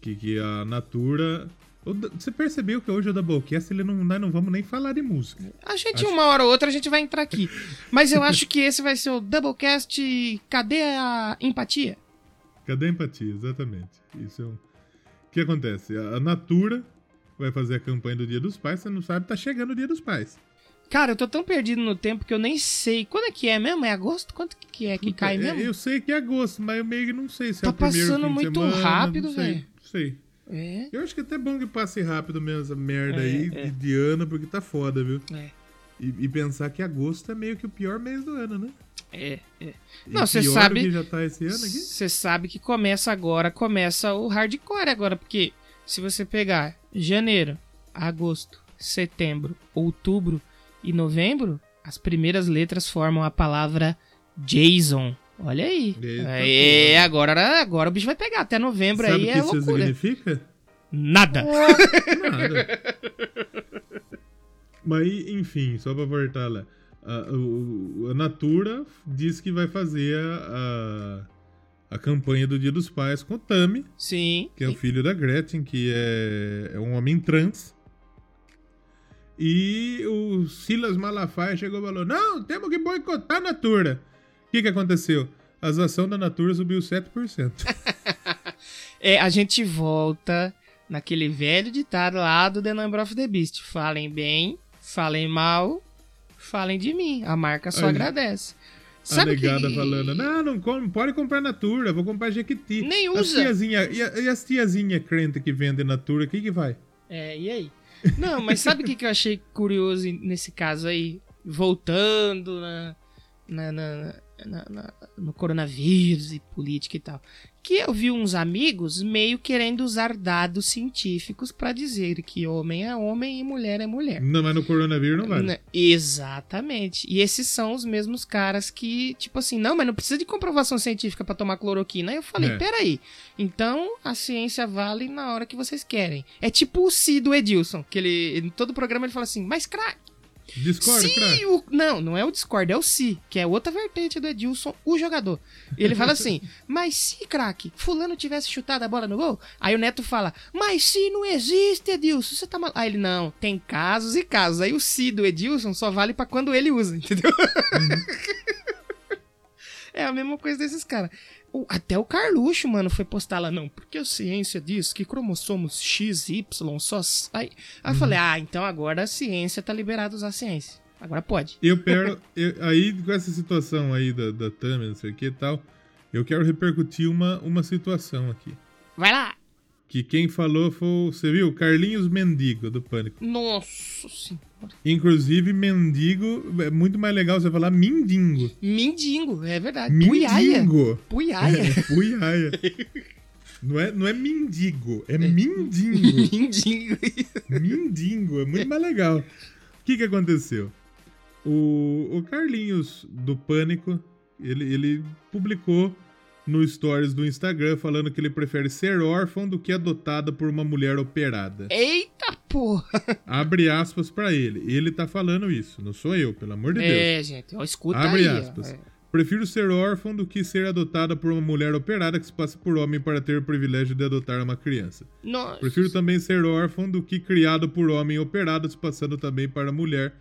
Que, que a Natura. Você percebeu que hoje o Doublecast ele não, nós não vamos nem falar de música. A gente, uma hora ou outra, a gente vai entrar aqui. Mas eu acho que esse vai ser o Doublecast. Cadê a empatia? Cadê a empatia? Exatamente. Isso é um... O que acontece? A Natura vai fazer a campanha do Dia dos Pais, você não sabe, tá chegando o Dia dos Pais. Cara, eu tô tão perdido no tempo que eu nem sei. Quando é que é mesmo? É agosto? Quanto que é que Puta, cai é, mesmo? Eu sei que é agosto, mas eu meio que não sei se Tá é o primeiro passando fim de muito semana, rápido, sei, velho. Não sei. É. Eu acho que é até bom que passe rápido mesmo essa merda É, aí é. de- ano, porque tá foda, viu? É. E, e pensar que agosto é meio que o pior mês do ano, né? É, é. E Não, você sabe- que já tá esse ano aqui? Você sabe que começa agora, começa o hardcore agora, porque se você pegar janeiro, agosto, setembro, outubro e novembro, as primeiras letras formam a palavra Jason. Olha aí. É, agora, agora o bicho vai pegar. Até novembro Sabe aí o é que isso loucura. significa? Nada. Nada. Mas, enfim, só pra voltar lá. A, o- a Natura diz que vai fazer a, a, a campanha do Dia dos Pais com o Tami, Sim. que é o filho da Gretchen, que é, é um homem trans. E o Silas Malafaia chegou e falou: Não, temos que boicotar a Natura. O que, que aconteceu? As ações da Natura subiu 7%. É, a gente volta naquele velho ditado lá do The Number of the Beast. Falem bem, falem mal, falem de mim. A marca só agradece. a Sabe negada que... falando: Não, não come, pode comprar Natura, vou comprar Jequiti. Nem As usa. tiazinha, e, a- e as tiazinha crente que vendem Natura, o que, que vai? É, e aí? Não, mas sabe o que, que eu achei curioso nesse caso aí? Voltando na, na- na- na- na- no coronavírus e política e tal. Que eu vi uns amigos meio querendo usar dados científicos pra dizer que homem é homem e mulher é mulher. Não, mas no coronavírus não vale. Né, Exatamente. E esses são os mesmos caras que, tipo assim, não, mas não precisa de comprovação científica pra tomar cloroquina. Aí eu falei, É. peraí. Então a ciência vale na hora que vocês querem. É tipo o Si do Edilson, que ele, em todo programa ele fala assim, mas craque. Discord, Se o... Não, não é o Discord, é o Si, que é outra vertente do Edilson, o jogador. Ele fala assim, mas se, craque, fulano tivesse chutado a bola no gol, aí o Neto fala, mas se não existe, Edilson, você tá mal... Aí ele, não, tem casos e casos. Aí o Si do Edilson só vale pra quando ele usa, entendeu? É a mesma coisa desses caras. Até o Carluxo, mano, foi postar lá, não, porque a ciência diz que cromossomos X e Y só... Aí, eu falei, ah, então agora a ciência tá liberada a usar a ciência. Agora pode. Eu quero. eu- aí, com essa situação aí da, da Tami, não sei o que e tal, eu quero repercutir uma, uma situação aqui. Vai lá! Que quem falou foi. Você viu? Carlinhos Mendigo, do Pânico. Nossa senhora. Inclusive, mendigo é muito mais legal você falar mindingo. Mindingo, é verdade. Mindingo. Puiaia. É, puiaia. Não é, não é mendigo, é mindingo. Mindingo. Mindingo, é muito mais legal. O que, que aconteceu? O, o Carlinhos do Pânico, ele, ele publicou no stories do Instagram falando que ele prefere ser órfão do que adotado por uma mulher operada. Eita porra. Abre aspas pra ele. Ele tá falando isso, não sou eu, pelo amor de Deus. É, gente, ó, escuta Abre aí. aspas. É. Prefiro ser órfão do que ser adotada por uma mulher operada que se passa por homem para ter o privilégio de adotar uma criança. Nossa. Prefiro também ser órfão do que criado por homem operado, se passando também para mulher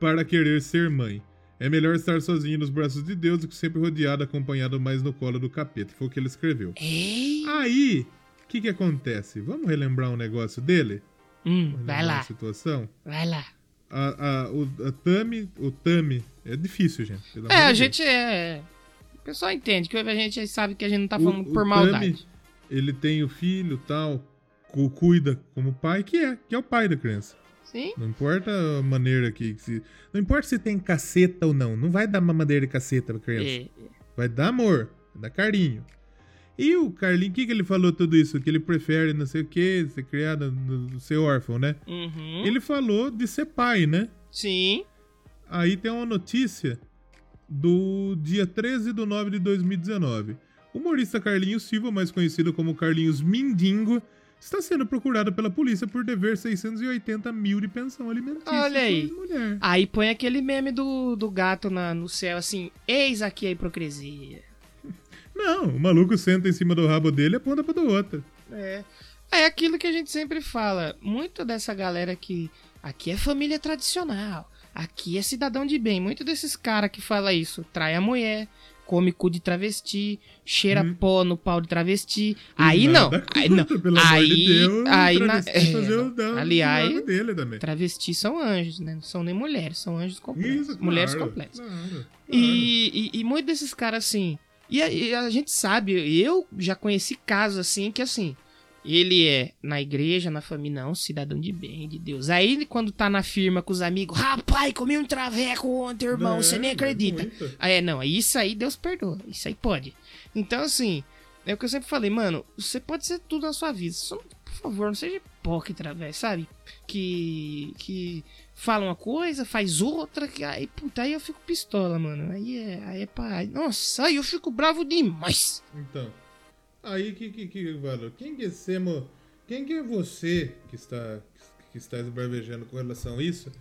para querer ser mãe. É melhor estar sozinho nos braços de Deus do que sempre rodeado, acompanhado mais no colo do capeta. Foi o que ele escreveu. Ei. Aí, o que que acontece? Vamos relembrar um negócio dele? Hum, vai lá. situação? Vai lá. A, a, o, a Tami, o Tami, é difícil, gente. É, a de Deus. gente é. O pessoal entende que a gente sabe que a gente não tá O- falando o por maldade. Tami, ele tem o filho tal, cu- cuida como pai, que é, que é o pai da criança. Sim. Não importa a maneira que. se, não importa se tem caceta ou não. Não vai dar mamadeira de caceta pra criança. É. Vai dar amor, vai dar carinho. E o Carlinho, o que, que ele falou tudo isso? Que ele prefere não sei o que, ser criado, no- ser órfão, né? Uhum. Ele falou de ser pai, né? Sim. Aí tem uma notícia do dia 13 de 9 de 2019. O humorista Carlinhos Silva, mais conhecido como Carlinhos Mindingo, está sendo procurado pela polícia por dever 680 mil de pensão alimentícia. Olha aí. Aí põe aquele meme do, do gato na, no céu assim: Eis aqui a hipocrisia. Não, o maluco senta em cima do rabo dele e aponta pra do outro. É. É aquilo que a gente sempre fala. Muito dessa galera que aqui é família tradicional, aqui é cidadão de bem. Muito desses caras que fala isso, trai a mulher, come cu de travesti, cheira pó no pau de travesti. Aí não. Hum. Aí não. Pelo Aí, de Deus, aí na, travesti é, aliás, travestis são anjos, né? Não são nem mulheres, são anjos completos. Isso, claro, mulheres completas. claro, claro. E, e, e muitos desses caras, assim. E a, e a gente sabe, eu já conheci casos assim que assim. Ele é na igreja, na família, não, cidadão de bem, de Deus. Aí ele, quando tá na firma com os amigos, rapaz, comi um traveco ontem, irmão, É, você nem é acredita. muito. Aí é, não, isso aí Deus perdoa, isso aí pode. Então, assim, é o que eu sempre falei, mano, você pode ser tudo na sua vida, só, por favor, não seja hipócrita, velho, sabe? Que, que fala uma coisa, faz outra, que aí, puta, aí eu fico pistola, mano. Aí é, aí é pra... Nossa, aí eu fico bravo demais. Então, aí que que que valor? Quem que semo quem que é você que está, que está esbravejando com relação a isso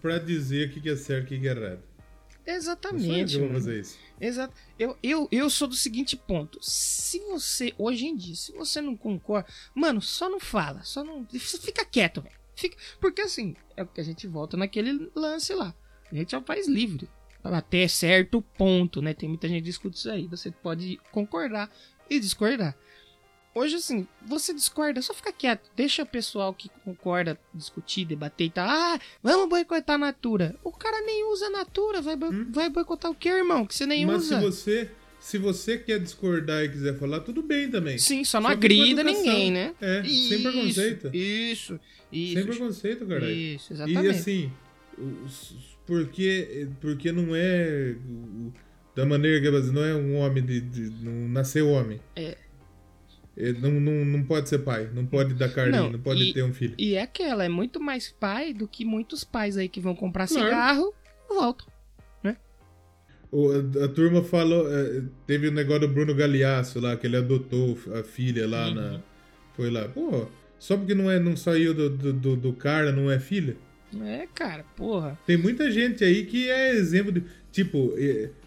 pra dizer o que que é certo e o que é errado? Eu Exatamente. mano. fazer isso. Exato. Eu, eu, eu sou do seguinte ponto. Se você, hoje em dia, se você não concorda, mano, só não fala. Só não. Fica quieto, velho. Fica, porque assim, é o que a gente volta naquele lance lá. A gente é um país livre. Até certo ponto, né? Tem muita gente que discute isso aí. Você pode concordar e discordar. Hoje, assim, você discorda, só fica quieto. Deixa o pessoal que concorda discutir, debater e tal. Ah, vamos boicotar a Natura. O cara nem usa a Natura. Vai, boi- vai boicotar o quê, irmão? Que você nem Mas usa. se você, se você quer discordar e quiser falar, tudo bem também. Sim, só não Só agrida ninguém, né? É, sem preconceito. Isso, isso. Sem preconceito, caralho. Isso, E exatamente. assim, os- porque, porque não é o- da maneira que é, não é um homem de, de- não nasceu homem. É. É, Não, não, não pode ser pai, não pode dar carninho, não, Não, pode e- ter um filho. E é aquela, é muito mais pai do que muitos pais aí que vão comprar Claro. cigarro e voltam. O- a, a turma falou, é, teve o negócio do Bruno Galeasso lá, que ele adotou a filha lá Uhum. na. Foi lá. Pô, só porque não, é, não saiu do, do, do- do cara, não é filha? É, cara, porra. Tem muita gente aí que é exemplo de. Tipo,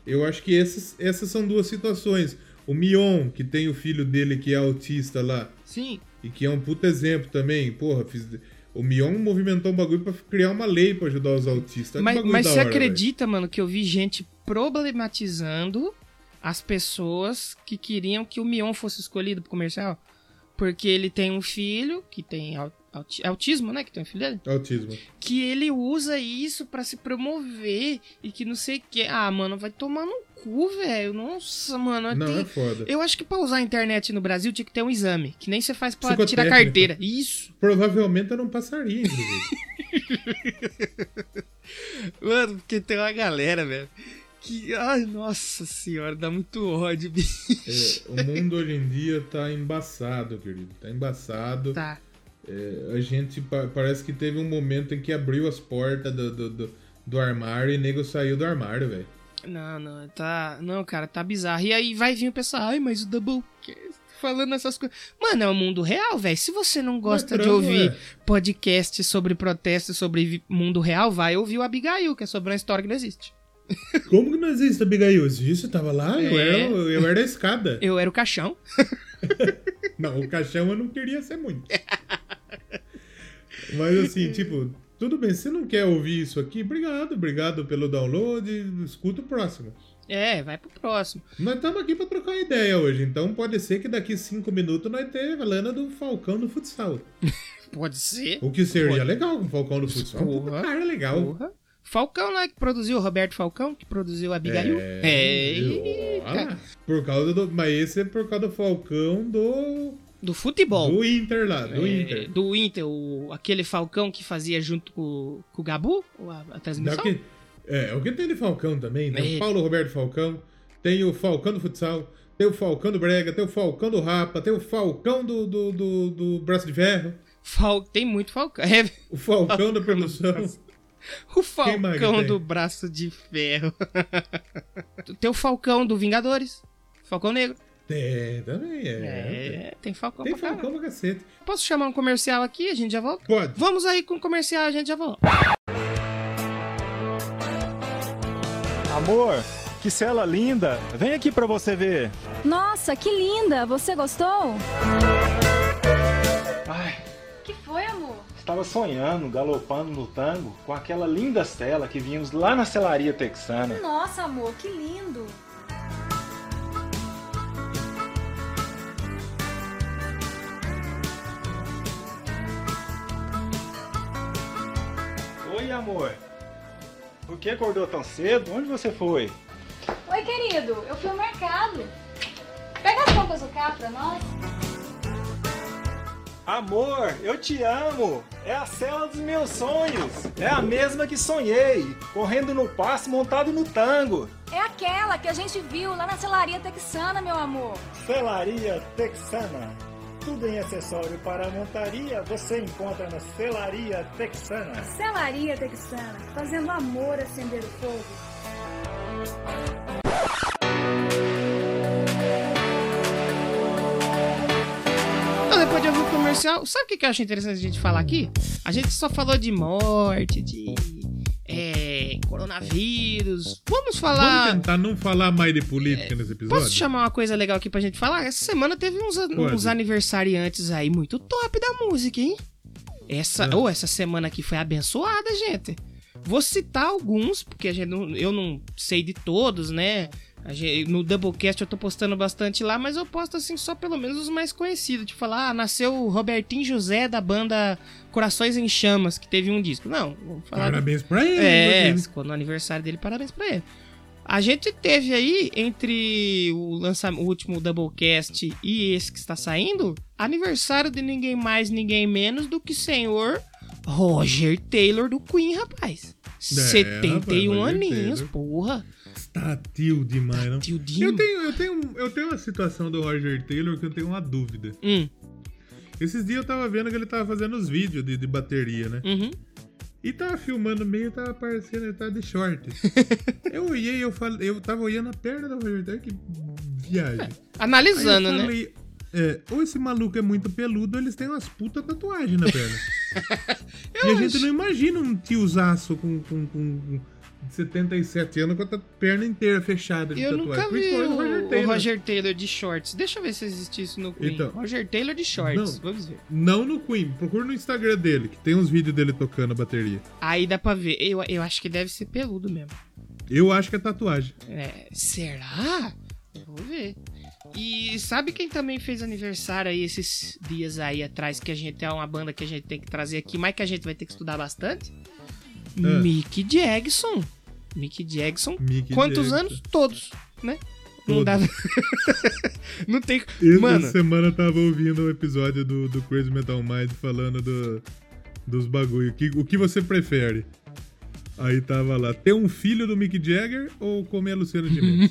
eu acho que essas, essas são duas situações. O Mion, que tem o filho dele que é autista lá, Sim, e que é um puta exemplo também. Porra, fiz- o Mion movimentou um bagulho pra criar uma lei pra ajudar os autistas. Mas, mas você hora, acredita, mano, que eu vi gente problematizando as pessoas que queriam que o Mion fosse escolhido pro comercial? Porque ele tem um filho que tem auti- autismo, né? Que tem um filho dele. Autismo. que ele usa isso pra se promover e que não sei o que. Ah, mano, vai tomar no cu, velho. Nossa, mano. Não, tem- é foda. Eu acho que pra usar a internet no Brasil tinha que ter um exame, que nem você faz pra tirar carteira. Isso. Provavelmente eu não passaria, inclusive. Mano, porque tem uma galera, velho. Que, ai, nossa senhora, dá muito ódio, bicho. É, o mundo hoje em dia tá embaçado, querido. Tá embaçado. Tá. É, a gente pa- parece que teve um momento em que abriu as portas do, do, do, do armário e nego saiu do armário, velho. Não, não, tá. Não, cara, tá bizarro. E aí vai vir o pessoal, ai, mas o Doublecast falando essas coisas. Mano, é o mundo real, velho. Se você não gosta de trampo, ouvir é. podcast sobre protestos, sobre mundo real, vai ouvir o Abigail, que é sobre uma história que não existe. Como que não existe, Abigail? Isso, tava lá, eu, É. era, eu era a escada. Eu era o caixão. Não, o caixão eu não queria ser muito. Mas assim, tipo, tudo bem, se você não quer ouvir isso aqui, obrigado, obrigado pelo download, escuta o próximo. É, vai pro próximo. Nós estamos aqui pra trocar ideia hoje, então pode ser que daqui cinco minutos nós tenha falando do Falcão do futsal. Pode ser. O que seria Pode. legal com o Falcão do futsal. Porra. cara legal. Porra. Falcão, né? Que produziu o Roberto Falcão, que produziu a Abigail. É. Olha, por causa do. Mas esse é por causa do Falcão do. Do futebol. Do Inter lá, do É, Inter. do Inter, o, aquele Falcão que fazia junto com, com o Gabu, a, a transmissão. que- é, o que tem de Falcão também. Tem É. o Paulo Roberto Falcão, tem o Falcão do futsal, tem o Falcão do Brega, tem o Falcão do Rapa, tem o Falcão do, do, do, do Braço de Ferro, Fal- tem muito Falcão. É, o Falcão da produção. O Falcão do braço de ferro. tem o Falcão do Vingadores. Falcão Negro. É, também é. É, tem Falcão Tem pra. Falcão pra cacete. Posso chamar um comercial aqui? A gente já volta? Pode. Vamos aí com o comercial, a gente já volta. Amor, que cela linda! Vem aqui pra você ver. Nossa, que linda! Você gostou? Ai, estava sonhando, galopando no tango com aquela linda cela que vimos lá na celaria texana. Nossa, amor, que lindo! Oi, amor. Por que acordou tão cedo? Onde você foi? Oi, querido, eu fui ao mercado. Pega as roupas do carro pra nós. Amor, eu te amo! É a cela dos meus sonhos! É a mesma que sonhei, correndo no passo montado no tango. É aquela que a gente viu lá na celaria texana, meu amor. Celaria Texana. Tudo em acessório para a montaria você encontra na Celaria Texana. Celaria texana, fazendo amor acender o fogo. Depois de ouvir comercial. Sabe o que que eu acho interessante a gente falar aqui? A gente só falou de morte, de é, coronavírus. Vamos falar. Vamos tentar não falar mais de política nesse episódio? Posso chamar uma coisa legal aqui pra gente falar? Essa semana teve uns, Pode. uns aniversariantes aí muito top da música, hein? Essa, É. ou essa semana aqui foi abençoada, gente. Vou citar alguns, porque a gente não- eu não sei de todos, né? Gente- no Doublecast eu tô postando bastante lá, mas eu posto assim só pelo menos os mais conhecidos. Tipo, falar, ah, nasceu o Robertinho José da banda Corações em Chamas, que teve um disco. Não, vamos falar. do- Parabéns pra ele. é, ficou no aniversário dele, parabéns pra ele. A gente teve aí, entre o, lança, o último Doublecast e esse que está saindo, aniversário de ninguém mais, ninguém menos do que senhor Roger Taylor do Queen, rapaz. 71 Roger aninhos, Taylor. porra. Tá tio demais, não? Eu tenho, eu, tenho, eu tenho uma situação do Roger Taylor que eu tenho uma dúvida. Hum, Esses dias eu tava vendo que ele tava fazendo os vídeos de, de bateria, né? uhum. E tava filmando meio, tava aparecendo, ele tava de short. eu olhei, eu falei, eu tava olhando a perna do Roger Taylor, que viagem. Aí Analisando, né? falei, é, ou esse maluco é muito peludo, ou eles têm umas puta tatuagens na perna. e a gente não imagina um tiozaço com, com, com, com 77 anos com a perna inteira fechada de Eu tatuagem. nunca vi o, o Roger o Taylor. Roger Taylor de shorts. Deixa eu ver se existe isso no Queen. Então. Roger Taylor de shorts. Não. Vamos ver. Não no Queen, procura no Instagram dele, que tem uns vídeos dele tocando a bateria. Aí dá pra ver. Eu, eu acho que deve ser peludo mesmo. Eu acho que é tatuagem. É, será? Vou ver. E sabe quem também fez aniversário aí esses dias aí atrás, que a gente é uma banda que a gente tem que trazer aqui, mas que a gente vai ter que estudar bastante? Ah. Mick Jackson. Mick Jackson. Mick Quantos Jackson. anos? Todos, né? Não Todos. dá. Não tem. Essa Mano, semana eu tava ouvindo o episódio do, do Crazy Metal Mind falando do, dos bagulho. Que, o que você prefere? Aí tava lá, ter um filho do Mick Jagger ou comer a Luciana Gimenez?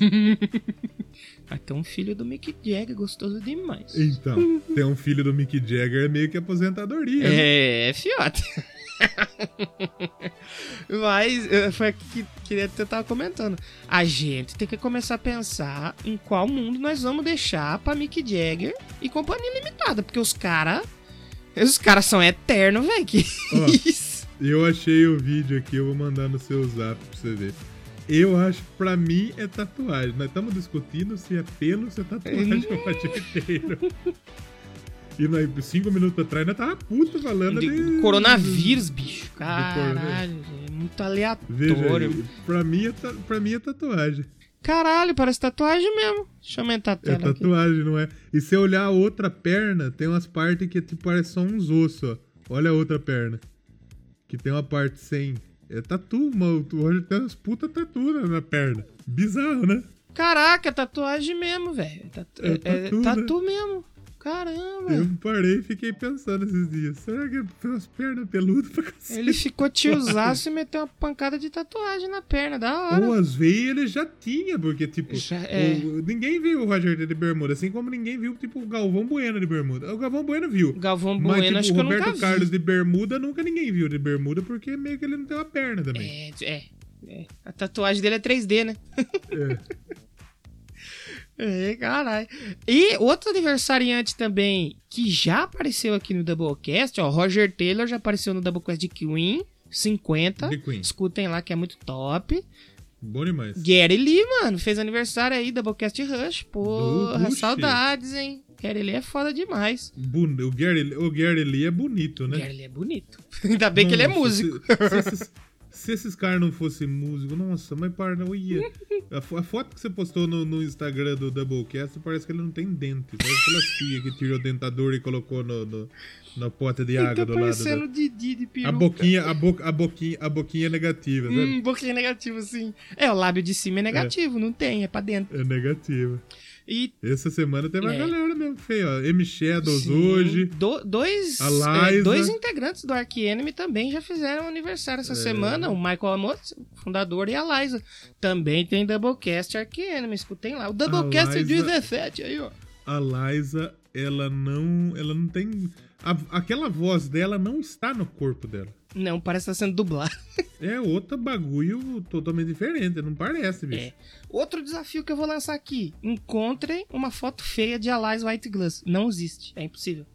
até um filho do Mick Jagger gostoso demais. então, ter um filho do Mick Jagger é meio que aposentadoria. né? É, fiote. Mas eh, foi aqui que queria que eu tava comentando. A gente tem que começar a pensar em qual mundo nós vamos deixar pra Mick Jagger e companhia limitada. Porque os caras. Os caras são eternos, velho. Que Ó. isso? Eu achei o vídeo aqui, eu vou mandar no seu zap pra você ver. Eu acho que pra mim é tatuagem. Nós estamos discutindo se é pelo ou se é tatuagem pra Roger Taylor. E nós, cinco minutos atrás, nós tava puto falando De de... coronavírus, bicho. Caralho, é muito Veja aleatório. aí, pra mim, é pra mim é tatuagem. Caralho, parece tatuagem mesmo. Deixa eu aumentar a É tela aqui. tatuagem, não é? E se eu olhar a outra perna, tem umas partes que tipo, parece só uns ossos, ó. Olha a outra perna. Que tem uma parte sem. É tatu, mano. O Roger tem umas puta tatu na, na perna. Bizarro, né? Caraca, é tatuagem mesmo, velho. Tatu, É é, tatu, é né? tatu mesmo. Caramba. Eu parei e fiquei pensando esses dias. Será que tem umas pernas peludas pra cacete? Ele ficou tiozaço e meteu uma pancada de tatuagem na perna. Da hora. Ou às vezes ele já tinha, porque, tipo, Já- é. o- ninguém viu o Roger de bermuda, assim como ninguém viu, tipo, o Galvão Bueno de bermuda. O Galvão Bueno viu. Galvão Mas, Bueno, tipo, acho o que eu Roberto nunca Carlos vi. de bermuda, nunca ninguém viu de bermuda, porque meio que ele não tem uma perna também. É, é, é. A tatuagem dele é 3D, né? É. É, caralho. E outro aniversariante também que já apareceu aqui no Doublecast, ó, Roger Taylor já apareceu no Doublecast de Queen, 50. De Queen. Escutem lá que é muito top. Bom demais. Gary Lee, mano, fez aniversário aí, Doublecast Rush. Porra, saudades, hein? Gary Lee é foda demais. Bun- O, Gary, o Gary Lee é bonito, né? Gary Lee é bonito. Ainda bem que ele é músico. Se, se esses, se esses caras não fossem músicos, nossa, mas para, não ia. A, fo- a foto que você postou no, no Instagram do Doublecast parece que ele não tem dente. Parece aquelas tia que tirou o dentador e colocou no, no, na pota de Ele água tá do lado. Da, Didi de peruca. a boquinha, a, bo, a, boquinha, a boquinha é negativa, sabe? Hum, boquinha negativo, sim. É, o lábio de cima é negativo, não tem, é pra dentro. É negativa. E Essa semana teve uma É. galera mesmo feia, ó. M Shadows Sim, hoje. do- dois, é, dois integrantes do Ark Enemy também já fizeram aniversário É. essa semana. O Michael Amos, fundador, e a Liza. Também tem Doublecast Ark Enemy. Escutem lá. O Doublecast Liza- 17 aí, ó. A Liza, ela não. Ela não tem. a- aquela voz dela não está no corpo dela. Não, parece que tá sendo dublado. É outro bagulho totalmente diferente, não parece, bicho. É. Outro desafio que eu vou lançar aqui. Encontrem uma foto feia de Alice White Glass. Não existe. É impossível.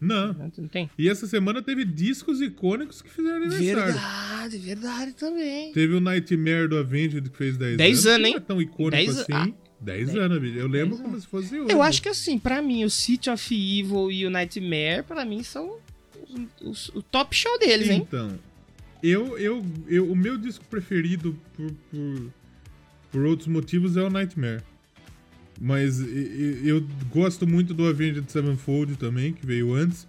Não. Não tem? E essa semana teve discos icônicos que fizeram aniversário. Verdade, verdade também. Teve o Nightmare do Avenged que fez 10, 10 anos, hein? Não é tão icônico 10 assim. ah, 10 anos, bicho. Eu lembro 10 como se fosse hoje. Eu acho que assim, pra mim, o City of Evil e o Nightmare, pra mim, são os- o top show deles, hein? Então, eu, eu, eu, o meu disco preferido por, por, por outros motivos é o Nightmare. Mas eu gosto muito do Avenged Sevenfold também, que veio antes.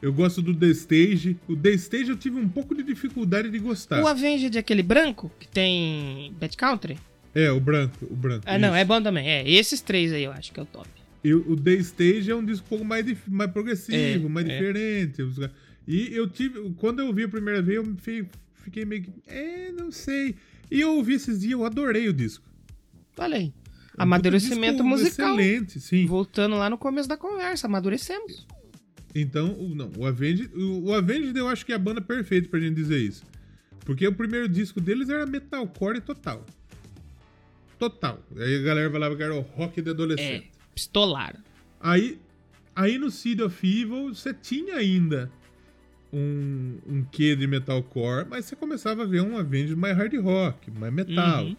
Eu gosto do The Stage. O The Stage eu tive um pouco de dificuldade de gostar. O Avenged é aquele branco que tem Bad Country? É, o branco, o branco. Ah, não, é bom também. É, esses três aí eu acho que é o top. E o The Stage é um disco um pouco mais, mais progressivo, É, mais é. diferente. E eu tive. Quando eu vi a primeira vez, eu fi- fiquei meio que. É, não sei. E eu ouvi esses dias, eu adorei o disco. Olha aí. É um Amadurecimento musical. Excelente, sim. Voltando lá no começo da conversa, amadurecemos. Então, o, não, o Avenged, o, o Avenged eu acho que é a banda perfeita pra gente dizer isso. Porque o primeiro disco deles era metalcore total. Total. Aí a galera falava que era o rock de adolescente. Pistolaram. Aí, aí no Seed of Evil você tinha ainda um, um quê de metalcore, mas você começava a ver um Avenged mais hard rock, mais metal. Uhum.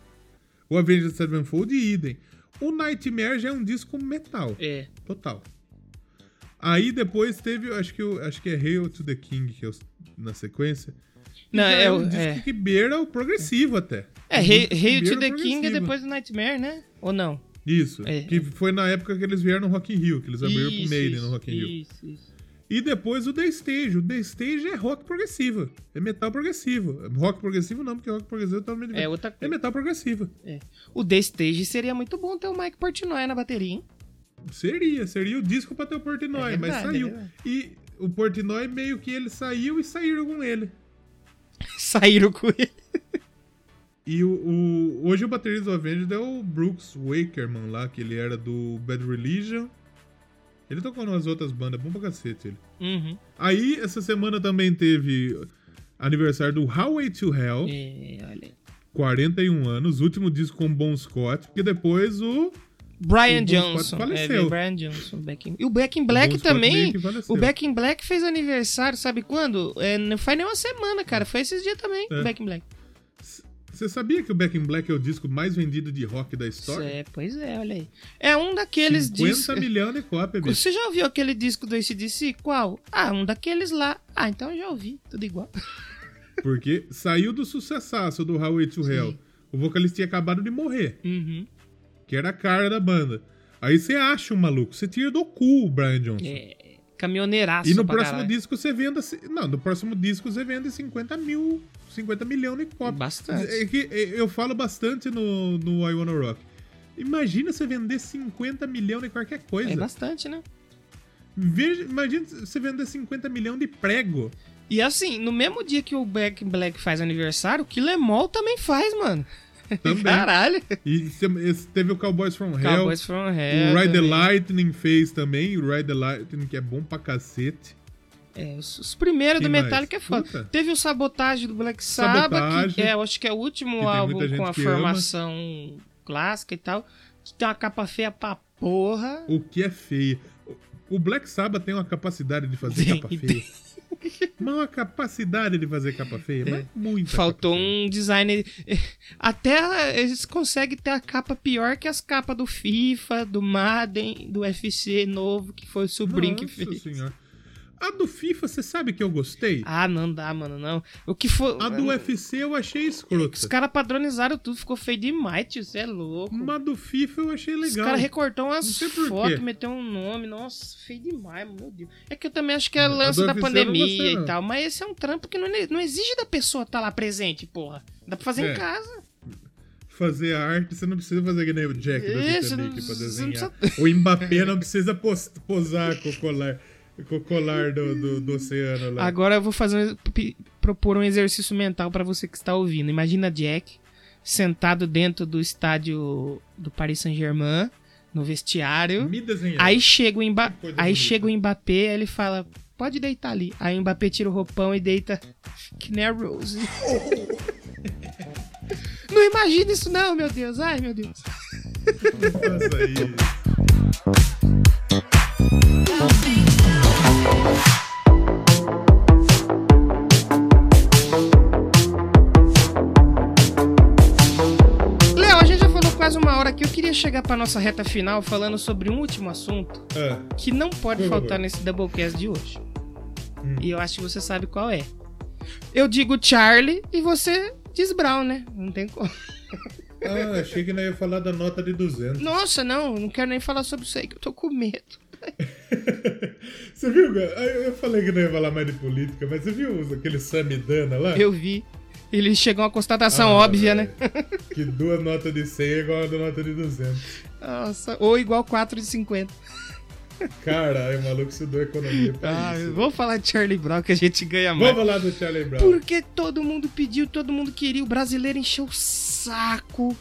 O Avenged Sevenfold idem. O Nightmare já é um disco metal. É. Total. Aí depois teve, acho que, o- acho que é Hail to the King, que é o- na sequência. Não, Já é, um o- disco é. que beira o progressivo até. É, Um Rei to o the King é progressivo. depois do Nightmare, né? Ou não? Isso. É, que é. foi na época que eles vieram no Rock in Rio, que eles abriram pro Isso, Maiden isso, no Rock in Rio. Isso, isso. E depois o The Stage. O The Stage é rock progressivo. É metal progressivo. Rock progressivo não, porque rock progressivo é totalmente É outra É metal progressivo. O The Stage seria muito bom ter o Mike Portnoy na bateria, hein? Seria, seria o disco pra ter o Portnoy, É mas verdade, saiu. é e o Portnoy meio que ele saiu e saíram com ele. Saíram com ele. E o, o- hoje o baterista do Avenged é o Brooks Wakerman lá, que ele era do Bad Religion. Ele tocou nas outras bandas, bom pra cacete ele. Uhum. Aí, essa semana também teve aniversário do Highway to Hell, É, olha aí. 41 anos, último disco com Bon Scott, porque depois o... Brian O Johnson. É, faleceu. veio Brian Johnson. Back in- E o Back in Black Scott também. O Back in Black fez aniversário, sabe quando? É, não faz nem uma semana, cara. Foi esses dias também, É. o Back in Black. Você sabia que o Back in Black é o disco mais vendido de rock da história? É, pois é, olha aí. É um daqueles 50 discos. milhões de cópias, bicho. Você já ouviu aquele disco do ACDC? Qual? Ah, um daqueles lá. Ah, então eu já ouvi, tudo igual. Porque saiu do sucessaço do Highway to Hell. O vocalista tinha acabado de morrer, Uhum. que era a cara da banda. Aí você acha um maluco, você tira do cu o Brian Johnson. É, caminhoneiraço. E no próximo caralho. disco você vende. Não, no próximo disco você vende 50 mil. 50 milhões de cópias. Bastante. É que é, eu falo bastante no, no I Wanna Rock. Imagina você vender 50 milhões de qualquer coisa. É bastante, né? Veja, imagina você vender 50 milhões de prego. E assim, no mesmo dia que o Back in Black faz aniversário, o Killemol também faz, mano. Também. Caralho. E teve o Cowboys from Hell. Cowboys from Hell. o Ride the também. Lightning fez também. O Ride the Lightning, que é bom pra cacete. É, os, os primeiros Quem do mais? Metallica é foda. Puta. Teve o Sabotagem do Black Sabbath, que é, eu acho que é o último que tem álbum com a que formação clássica e tal. Que tem uma capa feia pra porra. O que é feio. O- Black Sabbath tem uma capacidade de fazer Tem, capa feia. Mas uma capacidade de fazer capa feia. Mas muita Faltou feia. um designer. Até eles conseguem ter a capa pior que as capas do FIFA, do Madden, do UFC novo, que foi o sobrinho que Nossa fez. senhora. A do FIFA, você sabe que eu gostei? Ah, não dá, mano, não. O que foi. A do UFC eu achei Os escrota. caras padronizaram tudo, ficou feio demais, tio. Você é louco. Mas a do FIFA eu achei Os legal. caras recortou umas fotos, meteu um nome. Nossa, feio demais, meu Deus. É que eu também acho que é lance da UFC pandemia e tal. Mas esse é um trampo que não, não exige da pessoa estar lá presente, porra. Dá pra fazer É. em casa. Fazer a arte, você não precisa fazer que nem o Jack do Isso, Titanic não- pra desenhar. O Mbappé não precisa pos- posar com o colar, com o colar do, do, do oceano lá. Agora eu vou fazer um- propor um exercício mental pra você que está ouvindo. Imagina Jack sentado dentro do estádio do Paris Saint-Germain, no vestiário. Me desenhar. Aí chega o, Mba... Aí chega o Mbappé, aí ele fala: "Pode deitar ali". Aí o Mbappé tira o roupão e deita que nem a Rose. não imagina isso não, meu Deus. Ai, meu Deus. Faça isso. última hora aqui, eu queria chegar pra nossa reta final falando sobre um último assunto Ah, que não pode Por faltar favor. nesse Doublecast de hoje. Hum. E eu acho que você sabe qual é. Eu digo Charlie e você diz Brown, né? Não tem como. ah, achei que não ia falar da nota de 200. Nossa, não, não quero nem falar sobre isso aí, que eu tô com medo. Você viu? Eu eu falei que não ia falar mais de política, mas você viu aquele Samidana lá? Eu vi. Ele chegou a uma constatação Ah, óbvia, né? Que duas notas de 100 é igual a da nota de 200. Nossa, ou igual 4 de 50. Caralho, o maluco estudou economia pra Ah, isso. vou falar de Charlie Brown que a gente ganha mais. Vamos lá do Charlie Brown. Porque todo mundo pediu, todo mundo queria. O brasileiro encheu o saco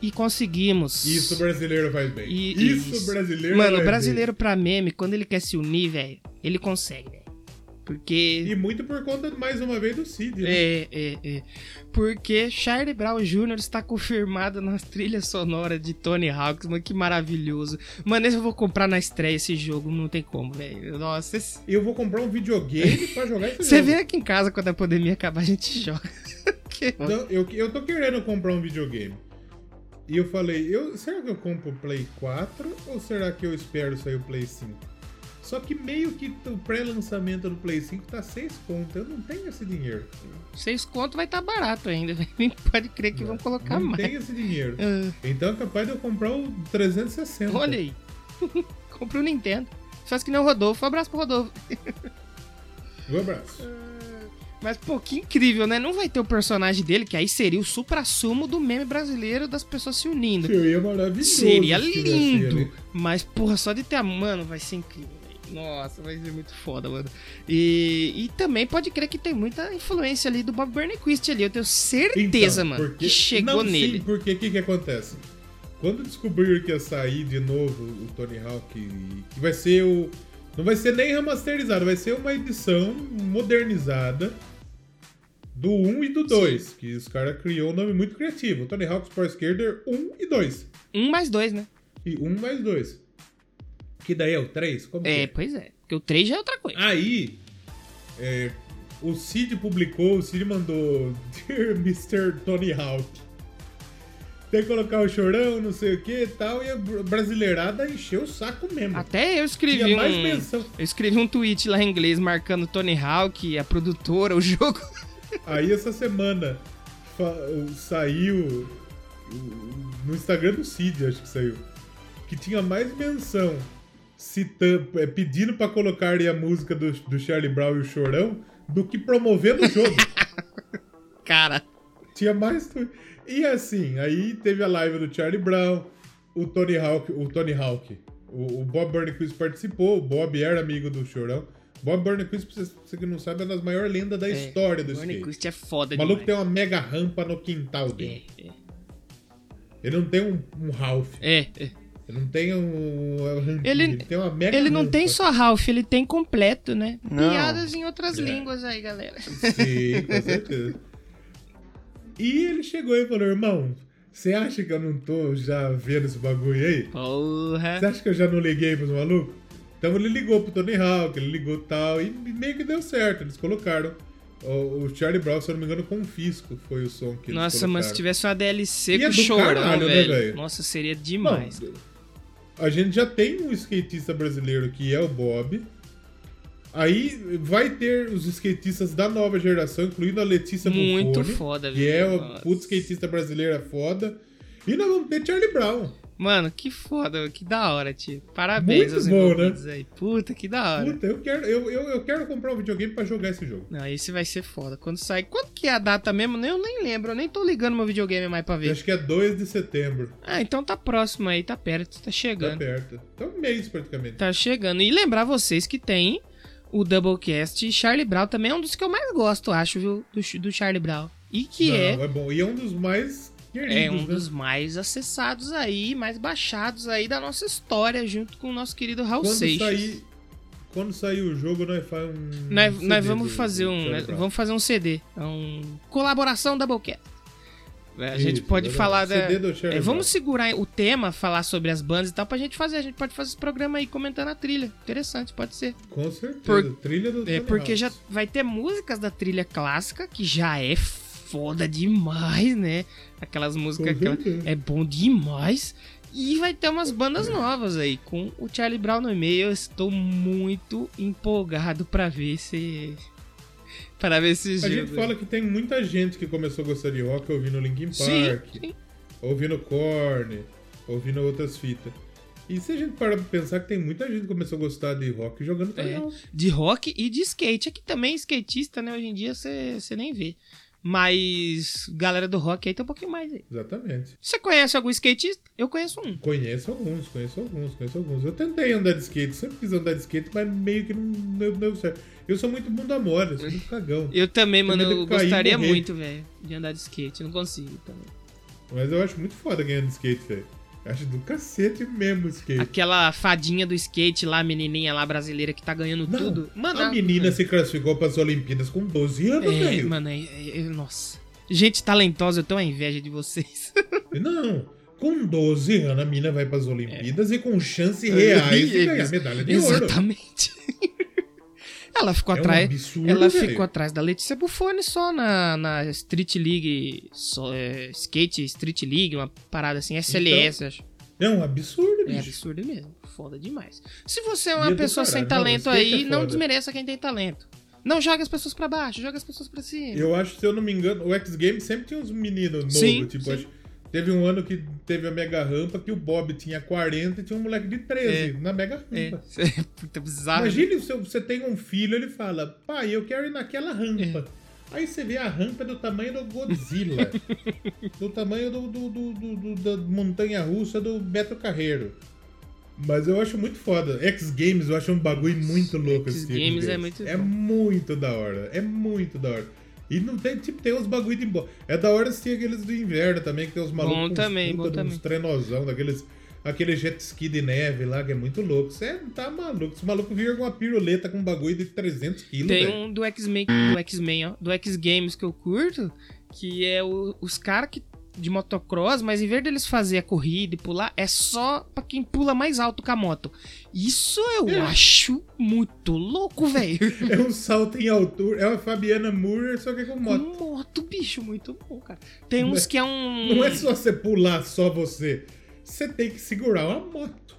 e conseguimos. Isso brasileiro faz bem. E- isso, isso. brasileiro Mano, o brasileiro pra meme, quando ele quer se unir, velho, ele consegue, velho. Porque. E muito por conta, mais uma vez, do Cid, né? É, é, é. Porque Charlie Brown Jr. está confirmado na trilha sonora de Tony Hawks, mano, que maravilhoso. Mano, esse eu vou comprar na estreia esse jogo, não tem como, velho. Nossa, esse... Eu vou comprar um videogame pra jogar esse você vem aqui em casa quando a pandemia acabar, a gente joga. Que- Não, eu, eu tô querendo comprar um videogame. E eu falei, eu, será que eu compro o Play 4 ou será que eu espero sair o Play 5? Só que meio que o pré-lançamento do Play 5 tá 6 conto. Eu não tenho esse dinheiro. Seis conto vai estar barato ainda. Nem pode crer que vão colocar não mais. tenho esse dinheiro. Ah, Então é capaz de eu comprar o 360. olha aí. Comprei o Nintendo. Faz que nem o Rodolfo. Um abraço pro Rodolfo. Um abraço. Mas, pô, que incrível, né? Não vai ter o personagem dele, que aí seria o supra-sumo do meme brasileiro das pessoas se unindo. Seria maravilhoso. Seria lindo. Mas, porra, só de ter a mano vai ser incrível. Nossa, vai ser muito foda, mano. E, e também pode crer que tem muita influência ali do Bob Burnquist ali. Eu tenho certeza, Então, mano, porque- que chegou não, nele. Sim, porque o que, que acontece? Quando descobriram que ia sair de novo o Tony Hawk, que vai ser o. Não vai ser nem remasterizado, vai ser uma edição modernizada do 1 e do 2. Que os caras criou um nome muito criativo. Tony Hawk's Pro Skater 1 e 2. Um mais dois, né? E 1 mais 2. Que daí é o 3? Como que É, pois é. Porque o 3 já é outra coisa. Aí, é, o Cid publicou, o Cid mandou Dear Mr. Tony Hawk. Tem que colocar o chorão, não sei o que e tal, e a br- brasileirada encheu o saco mesmo. Até eu escrevi Tinha mais um. menção. Eu escrevi um tweet lá em inglês marcando Tony Hawk, a produtora, o jogo. Aí essa semana saiu no Instagram do Cid, acho que saiu, que tinha mais menção citando, é, pedindo pra colocar a música do, do Charlie Brown e o Chorão do que promovendo o jogo. Cara. Tinha mais. E assim, aí teve a live do Charlie Brown, o Tony Hawk, o Tony Hawk. O, o Bob Burnquist participou, o Bob era amigo do Chorão. Bob Burnquist, pra você, que não sabe, é uma das maiores lendas da história do skate. Burnquist é foda O maluco tem demais. uma mega rampa no quintal dele. É, é. Ele não tem um, um Ralph. É, é. Ele não tem um. rampinho, Ele- tem uma mega Ele não rampa. tem só Ralph, ele tem completo, né? Não. Piadas em outras É. línguas aí, galera. Sim, com certeza. E ele chegou e falou: irmão, você acha que eu não tô já vendo esse bagulho aí? Você Porra. acha que eu já não liguei pros malucos? Então ele ligou pro Tony Hawk, ele ligou tal, e meio que deu certo. Eles colocaram. O, o Charlie Brown, se eu não me engano, Confisco foi o som que eles Nossa, mas se tivesse uma DLC E é com chorão, caralho, né, velho. velho? Nossa, seria Bom, demais. A gente já tem um skatista brasileiro que é o Bob. Aí vai ter os skatistas da nova geração, incluindo a Letícia Muito Buffoni, foda, que é o puto skatista brasileira foda. E nós vamos ter Charlie Brown. Mano, que foda, que da hora, tio. Parabéns Muito aos bom, envolvidos aí. Puta, que da hora. Puta, eu quero, eu, eu, eu quero comprar um videogame pra jogar esse jogo. Não, esse vai ser foda. Quando sai. Quando que é a data mesmo? Eu nem lembro. Eu nem tô ligando meu videogame mais pra Eu ver. acho que é 2 de setembro. Ah, então tá próximo aí, tá perto, tá Tá chegando. perto. Tá um mês praticamente. Tá chegando. E lembrar vocês que tem o Doublecast e Charlie Brown também é um dos que eu mais gosto, acho, viu? Do, do Charlie Brown. E que Não, é, é bom. E é um dos mais queridos, é um né? dos mais acessados aí, mais baixados aí da nossa história, junto com o nosso querido Raul Quando Seixas. sair, quando sair o jogo, nós faz um. Nós, nós vamos fazer um. Nós vamos fazer um CD. É um. Colaboração Doublecast. É, A gente Isso, pode verdade. falar da. É, vamos segurar o tema, falar sobre as bandas e tal, pra gente fazer. A gente pode fazer esse programa aí comentando a trilha. Interessante, pode ser. Com certeza. Por- Trilha do É, porque já vai ter músicas da trilha clássica, que já é foda demais, né? Aquelas músicas aquela- certeza. é bom demais. E vai ter umas bandas novas aí, com o Charlie Brown no meio. Eu estou muito empolgado pra ver se. Para ver se A gente fala que tem muita gente que começou a gostar de rock ouvindo Linkin Sim, Park, sim. ouvindo Korn, ouvindo outras fitas. E se a gente parar pra pensar que tem muita gente que começou a gostar de rock jogando É, de rock e de skate. Aqui também skatista, né? Hoje em dia você nem vê. Mas galera do rock aí tem um pouquinho mais aí. Exatamente. Você conhece algum skatista? Eu conheço um. Conheço alguns, conheço alguns, conheço alguns. Eu tentei andar de skate, sempre quis andar de skate, mas meio que não deu, certo. Eu sou muito bunda mole, eu sou muito cagão. Eu também, mano, eu cair e gostaria muito, velho, de andar de skate. Não consigo também. Mas eu acho muito foda ganhando de skate, velho. Acho do cacete mesmo o skate. Aquela fadinha do skate lá, menininha lá brasileira que tá ganhando Não, tudo. Mano, a menina se classificou para as Olimpíadas com 12 anos, É, velho. mano, é, é- é- nossa. Gente talentosa, eu tenho a inveja de vocês. Não, com 12 anos a mina vai para as Olimpíadas e com chance É, reais de é, ganhar medalha de ouro. Exatamente. Ela ficou É um atrás. absurdo, ela velho. ficou atrás da Letícia Buffoni só na, na Street League. só, é, skate Street League, uma parada assim, SLS, acho. É um absurdo, É bicho. absurdo mesmo. Foda demais. Se você é uma é pessoa sem caralho. Não, talento skate aí, é não desmereça quem tem talento. Não joga as pessoas pra baixo, joga as pessoas pra cima. Eu acho, se eu não me engano, o X Games sempre tinha uns meninos novos. Sim, tipo, sim. acho- teve um ano que teve a mega rampa que o Bob tinha 40 e tinha um moleque de 13 na mega É, rampa. puta bizarro. né? Imagine se você tem um filho, ele fala, pai, eu quero ir naquela rampa. É. Aí você vê a rampa do tamanho do Godzilla. do tamanho do, do- do- do- da montanha russa do Beto Carreiro. Mas eu acho muito foda. X Games eu acho um bagulho muito louco. X esse tipo Games é muito É bom. muito da hora. É muito da hora. E não tem, tipo, tem uns bagulho de boa. É da hora assistir aqueles do inverno também, que tem os malucos. Bom uns também, puta bom de uns também. trenosão, daqueles. Aquele jet ski de neve lá, que é muito louco. Você tá maluco. Os malucos viram com uma piruleta com um bagulho de 300 quilos, Tem velho. um do X-Men, do X-Men, ó, do X-Games que eu curto, que é o- os caras que de motocross, mas em vez deles fazer a corrida e pular, é só pra quem pula mais alto com a moto. Isso eu É. acho muito louco, velho. É um salto em altura. É uma Fabiana Murer, só que com Com moto. moto, bicho, muito bom, cara. Tem uns é- que é um... Não é só você pular só você. Você tem que segurar uma moto.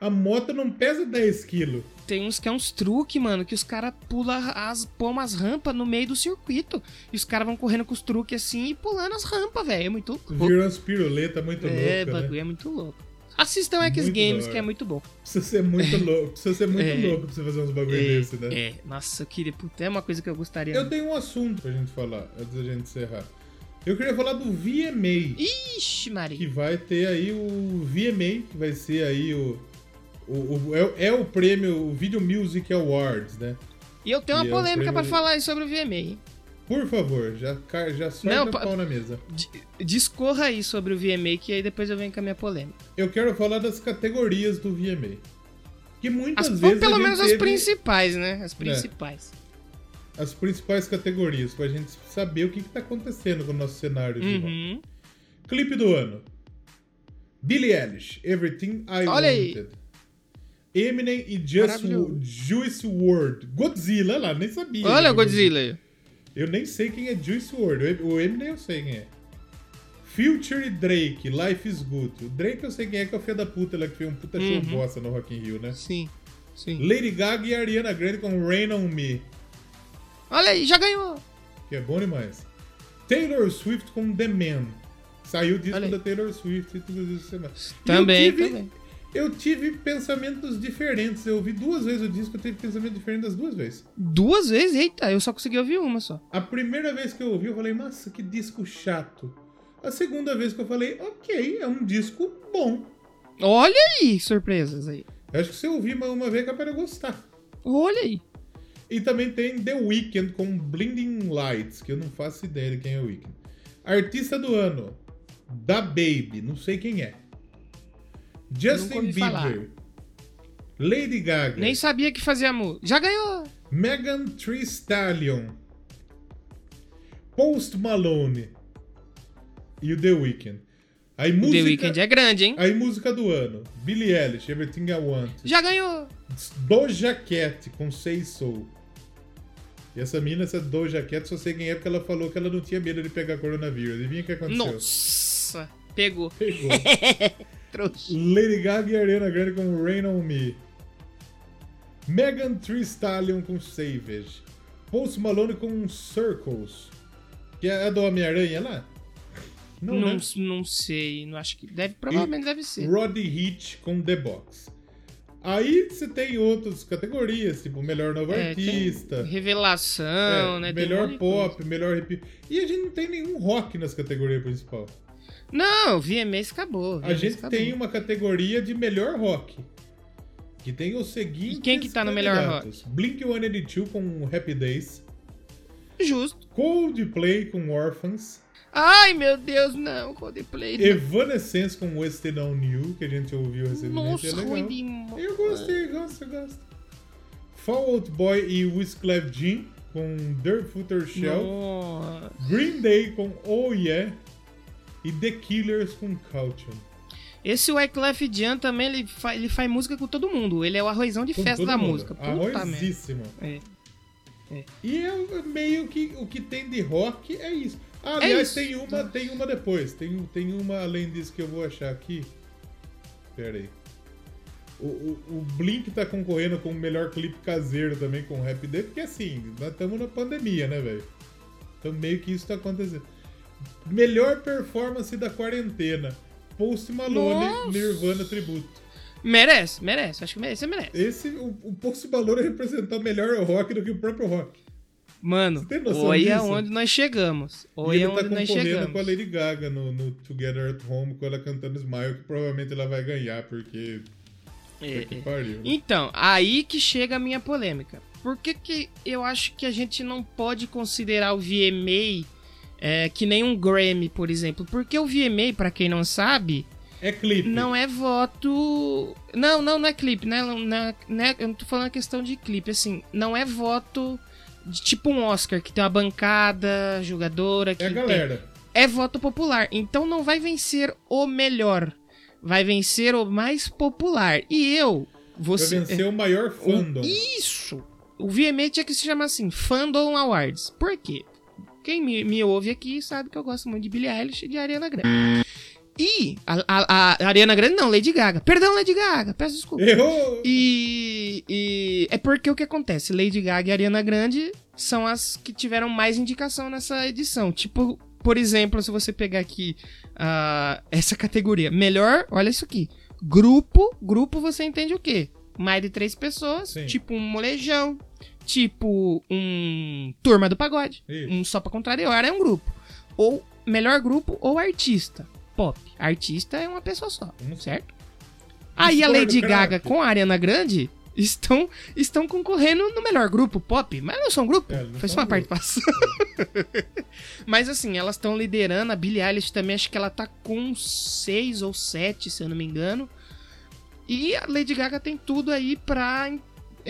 A moto não pesa 10 quilos. Tem uns que é uns truques, mano, que os caras pulam as, pôr umas rampas no meio do circuito. E os caras vão correndo com os truques assim e pulando as rampas, velho. É muito louco. Viram umas piruletas muito É, loucas, bagulho né? é muito louco. Assistam X Muito Games, que é muito bom. Precisa ser muito louco. Precisa ser muito É. louco pra você fazer uns bagulho É, desse, né? é. nossa, eu queria. Puta, é uma coisa que eu gostaria. Eu tenho um assunto pra gente falar, antes da gente encerrar. Eu queria falar do VMA. Ixi, que Maria. vai ter aí o VMA, que vai ser aí o. o, o- é, é o prêmio, o Video Music Awards, né? E eu tenho uma E é polêmica pra prêmio- falar aí sobre o VMA, hein? Por favor, já, já o pa- pau na mesa. Discorra aí sobre o VMA, que aí depois eu venho com a minha polêmica. Eu quero falar das categorias do VMA. Que muitas As, ou vezes. a pelo menos as principais, né? As principais. As principais categorias, pra gente saber o que, que tá acontecendo com o nosso cenário de rock. Uhum. Clipe do ano. Billie Eilish, Everything I Olha aí. Eminem e Just. Juice WRLD. Godzilla, olha lá, nem sabia. Olha o Godzilla aí. Eu nem sei quem é Juice WRLD. O Eminem eu sei quem é. Future e Drake, Life is Good. O Drake eu sei quem é, que é o filho da puta lá que fez um puta show Uhum. bosta no Rock in Rio, né? Sim, sim. Lady Gaga e Ariana Grande com Rain On Me, Olha aí, já ganhou. que é bom demais. Taylor Swift com The Man. Saiu o disco da Taylor Swift e tudo isso. semana. E Também, eu tive, também. Eu tive pensamentos diferentes. Eu ouvi duas vezes o disco, eu tive pensamento diferente das duas vezes. Duas vezes? Eita, eu só consegui ouvir uma só. A primeira vez que eu ouvi, eu falei, nossa, que disco chato. A segunda vez que eu falei, ok, é um disco bom. Olha aí, surpresas aí. Eu acho que se eu ouvir uma, uma vez, é eu gostar. Olha aí. E também tem The Weeknd com Blinding Lights, que eu não faço ideia de quem é o Weeknd. Artista do ano, Da Baby, não sei quem é. Justin Bieber. falar. Lady Gaga. Nem sabia que fazia música. Já ganhou. Megan Thee Stallion. Post Malone. E o The Weeknd. Aí música, The Weeknd é grande, hein? aí música do ano. Billie Eilish, Everything I Want. Já ganhou. Doja Cat com Say Soul. E essa mina, essa Doja Cat, só sei quem é porque ela falou que ela não tinha medo de pegar coronavírus. Adivinha o que aconteceu? Nossa, pegou. Pegou. Trouxe. Lady Gaga e Ariana Grande com Rain On Me. Megan Thee Stallion com Savage. Post Malone com Circles. Que é a do Homem-Aranha lá? Não, né? não sei, não acho que deve, provavelmente E deve ser. Roddy Hitch com The Box. Aí você tem outras categorias, tipo melhor novo É, artista, Revelação, é, né? melhor pop, melhor hip. E a gente não tem nenhum rock nas categorias principal. Não, VMAs acabou. A VMAs gente acabou. tem uma categoria de melhor rock. Que tem os seguintes. E quem que tá no melhor candidatos. Blink 182 com Happy Days. Justo. Coldplay com Orphans. Ai, meu Deus, não, Coldplay. não. Evanescence com Wasted on You, que a gente ouviu recentemente. Nossa, é legal. ruim demais. Eu gostei, gosto, gosto. Fall Out Boy e Whisclef Jean com Dirt Footer Shell. Nossa. Green Day com Oh Yeah. E The Killers com Caution. Esse Wyclef Jean também, ele, fa ele faz música com todo mundo. Ele é o arrozão de Com festa da mundo. música. Puta. Arrozíssimo. É. E é meio que o que tem de rock é isso. Ah, aliás, isso. tem uma, tem uma depois. Tem, tem uma além disso que eu vou achar aqui. Pera aí. O, o, o Blink tá concorrendo com o melhor clipe caseiro também com o Rap Day, porque assim, nós estamos na pandemia, né, velho? Então meio que isso tá acontecendo. Melhor performance da quarentena. Post Malone, Nossa. Nirvana Tributo. Merece, merece. Acho que merece, merece. Esse, o, o Post Malone representou melhor o rock do que o próprio rock. Mano, olha disso? onde nós chegamos. E Olha ele tá onde nós chegamos. com a Lady Gaga no, no Together at Home, com ela cantando Smile, que provavelmente ela vai ganhar, porque. É, que é. pariu. Então, aí que chega a minha polêmica. Por que, que eu acho que a gente não pode considerar o VMA é, que nem um Grammy, por exemplo? Porque o VMA, pra quem não sabe, É clipe. não é voto. Não, não, não é clipe, né? Não, não é- não é- eu não tô falando a questão de clipe, assim, não é voto de tipo um Oscar, que tem uma bancada, jogadora. Que É a tem- galera. é voto popular. Então não vai vencer o melhor. Vai vencer o mais popular. E eu. Vai Você. vencer o maior fandom. Isso! O VMA tinha que se chamar assim: Fandom Awards. Por quê? Quem me, me ouve aqui sabe que eu gosto muito de Billie Eilish e de Ariana Grande. E a, a- a Ariana Grande não, Lady Gaga. Perdão, Lady Gaga, peço desculpa. Errou! E, e é porque o que acontece? Lady Gaga e Ariana Grande são as que tiveram mais indicação nessa edição. Tipo, por exemplo, se você pegar aqui ah, essa categoria, melhor, olha isso aqui. Grupo, grupo você entende o quê? Mais de três pessoas, Sim. tipo um molejão, tipo um turma do pagode, Isso. um só pra contrariar é um grupo. Ou melhor grupo ou artista, pop. Artista é uma pessoa só, Um só. certo? Aí a Lady. Gaga com a Ariana Grande estão, estão concorrendo no melhor grupo pop, mas não são grupo, É, foi só uma grupo. participação. mas assim, elas estão liderando, a Billie Eilish também, acho que ela tá com seis ou sete, se eu não me engano. E a Lady Gaga tem tudo aí pra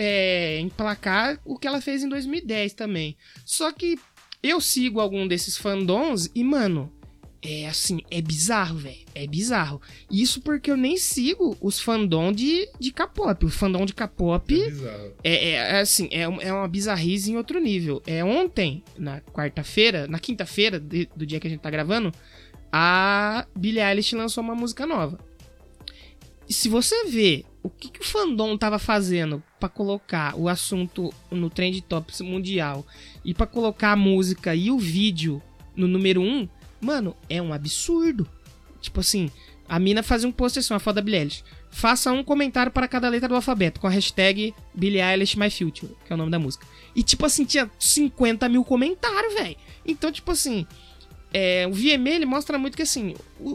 é, emplacar o que ela fez em 2010 também. Só que eu sigo algum desses fandoms e, mano, é assim, é bizarro, velho. É bizarro. Isso porque eu nem sigo os fandom de, de K-pop. O fandom de K-pop É é, é- é assim, é, é uma bizarrice em outro nível. É ontem, na quarta-feira, na quinta-feira do dia que a gente tá gravando, a Billie Eilish lançou uma música nova. E se você vê o que, que o fandom tava fazendo pra colocar o assunto no Trend Topics mundial e pra colocar a música e o vídeo no número 1, um, mano, é um absurdo. Tipo assim, a mina fazia um post assim, uma foto da Billie Eilish. Faça um comentário para cada letra do alfabeto com a hashtag Billie Eilish My Future, que é o nome da música. E tipo assim, tinha 50 mil comentários, velho. Então, tipo assim, é, o VMA ele mostra muito que assim,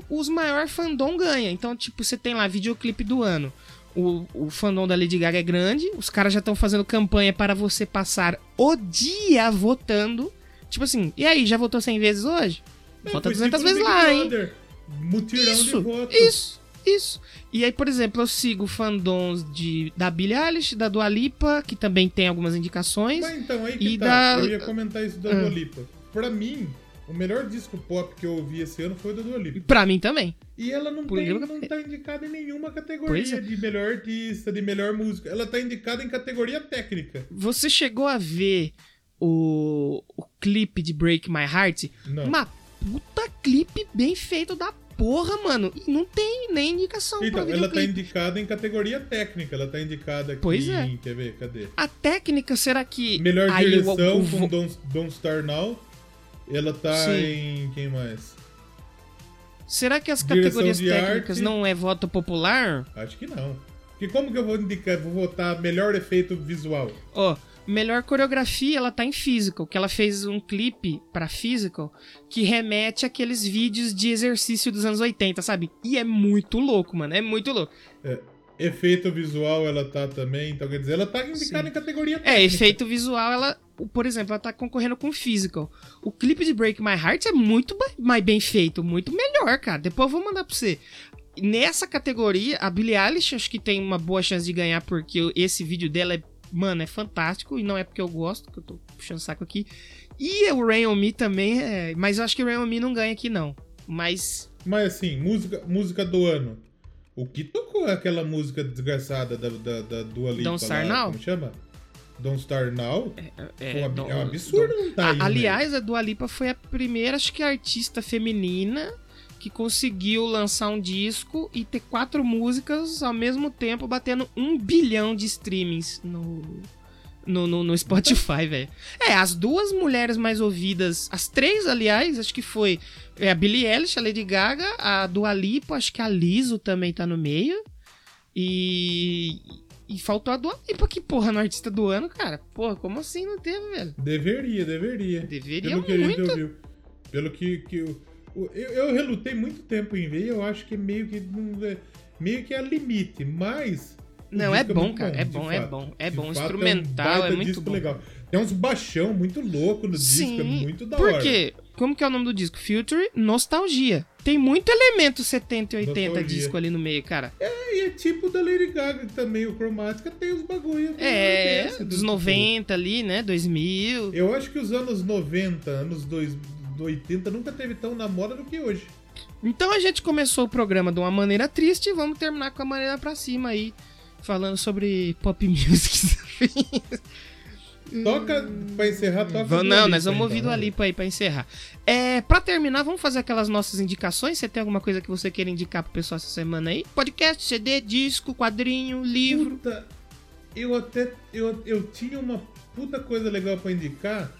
os maiores fandom ganha. Então, tipo, você tem lá videoclipe do ano. O, o fandom da Lady Gaga é grande. Os caras já estão fazendo campanha para você passar o dia votando. Tipo assim, e aí, já votou 100 vezes hoje? Vota É, foi 200 tipo no vezes Big lá, hein? Mutirão Isso, de votos. isso, isso. E aí, por exemplo, eu sigo fandoms de, da Billie Eilish, da Dua Lipa, que também tem algumas indicações. Mas então, aí que E tá. da- Eu ia comentar isso da Ah. Dua Lipa. Pra mim, o melhor disco pop que eu ouvi esse ano foi o da Dua Lipa. Pra mim também. E ela não, Por tem, não tá indicada em nenhuma categoria é. de melhor artista, de melhor música. Ela tá indicada em categoria técnica. Você chegou a ver o, o clipe de Break My Heart. Não. Uma puta clipe bem feito da porra, mano. E não tem nem indicação pra Então, ela tá indicada em categoria técnica. Ela tá indicada aqui Pois é. em. Quer ver? Cadê? A técnica, será que. Melhor direção com Don't, Don't Star Now. Ela tá Sim. em. Quem mais? Será que as Direção categorias técnicas arte. não é voto popular? Acho que não. Porque como que eu vou indicar? Vou votar melhor efeito visual? Ó, melhor coreografia, ela tá em Physical, que ela fez um clipe pra Physical que remete àqueles vídeos de exercício dos anos 80, sabe? E é muito louco, mano, é muito louco. Efeito visual ela tá também. Então quer dizer, ela tá indicada Sim. em categoria É, efeito visual, ela, por exemplo, ela tá concorrendo com Physical. O clipe de Break My Heart é muito mais bem feito, muito melhor, cara. Depois eu vou mandar pra você. Nessa categoria, a Billie Eilish acho que tem uma boa chance de ganhar, porque esse vídeo dela é, mano, é fantástico. E não é porque eu gosto, que eu tô puxando saco aqui. E o Rain On Me também é. Mas eu acho que o Rain On Me não ganha aqui, não. Mas. Mas assim, música, música do ano. O que tocou aquela música desgraçada da, da, da Dua Lipa Don't lá, Now? Como chama? Don't Star Now? É, é, um, não- é um absurdo não tá aí aliás, a Dua Lipa foi a primeira, acho que artista feminina que conseguiu lançar um disco e ter quatro músicas ao mesmo tempo, batendo um bilhão de streamings no, no, no, no Spotify, velho. É, as duas mulheres mais ouvidas, as três, aliás, acho que foi é, a Billie Eilish, a Lady Gaga, a Dua Lipa, acho que a Liso também tá no meio. E... E faltou a Dua Lipa, que porra, no artista do ano, cara. Porra, como assim não teve, velho? Deveria, deveria. Deveria Pelo que a gente muito. ouviu. Pelo que, que eu, eu, eu relutei muito tempo em ver, eu acho que meio que é, meio que é limite, mas Não, é disco bom, muito cara, é de bom, é bom, é bom, fato, instrumental, um baita é muito bom. legal. Tem uns baixão muito louco no disco, é Sim. muito da Por hora. quê? Como que é o nome do disco? Future Nostalgia. Tem muito elemento 70 e 80 Nostalgia. disco ali no meio, cara. É, e é tipo da Lady Gaga também, o Chromatica tem os bagulho. É, desse, dos do- 90 ali, né? 2000. Eu acho que os anos 90, anos dois- 80 nunca teve tão na moda do que hoje. Então a gente começou o programa de uma maneira triste e vamos terminar com a maneira pra cima aí. Falando sobre pop music. Toca, pra encerrar, toca. Vamos- não, nós vamos então, ouvir do? Alipa aí pra encerrar. É, pra terminar, vamos fazer aquelas nossas indicações. Você tem alguma coisa que você queira indicar pro pessoal essa semana aí? Podcast, CD, disco, quadrinho, livro. Puta, eu até. Eu, eu tinha uma puta coisa legal pra indicar,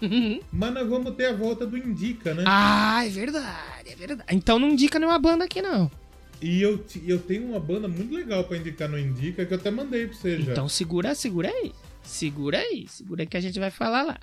mas nós vamos ter a volta do Indica, né? ah, é verdade, é verdade. Então não indica nenhuma banda aqui, não. E eu, eu tenho uma banda muito legal pra indicar no Indica que eu até mandei pra você já. Então segura, segura aí. Segura aí, segura aí que a gente vai falar lá.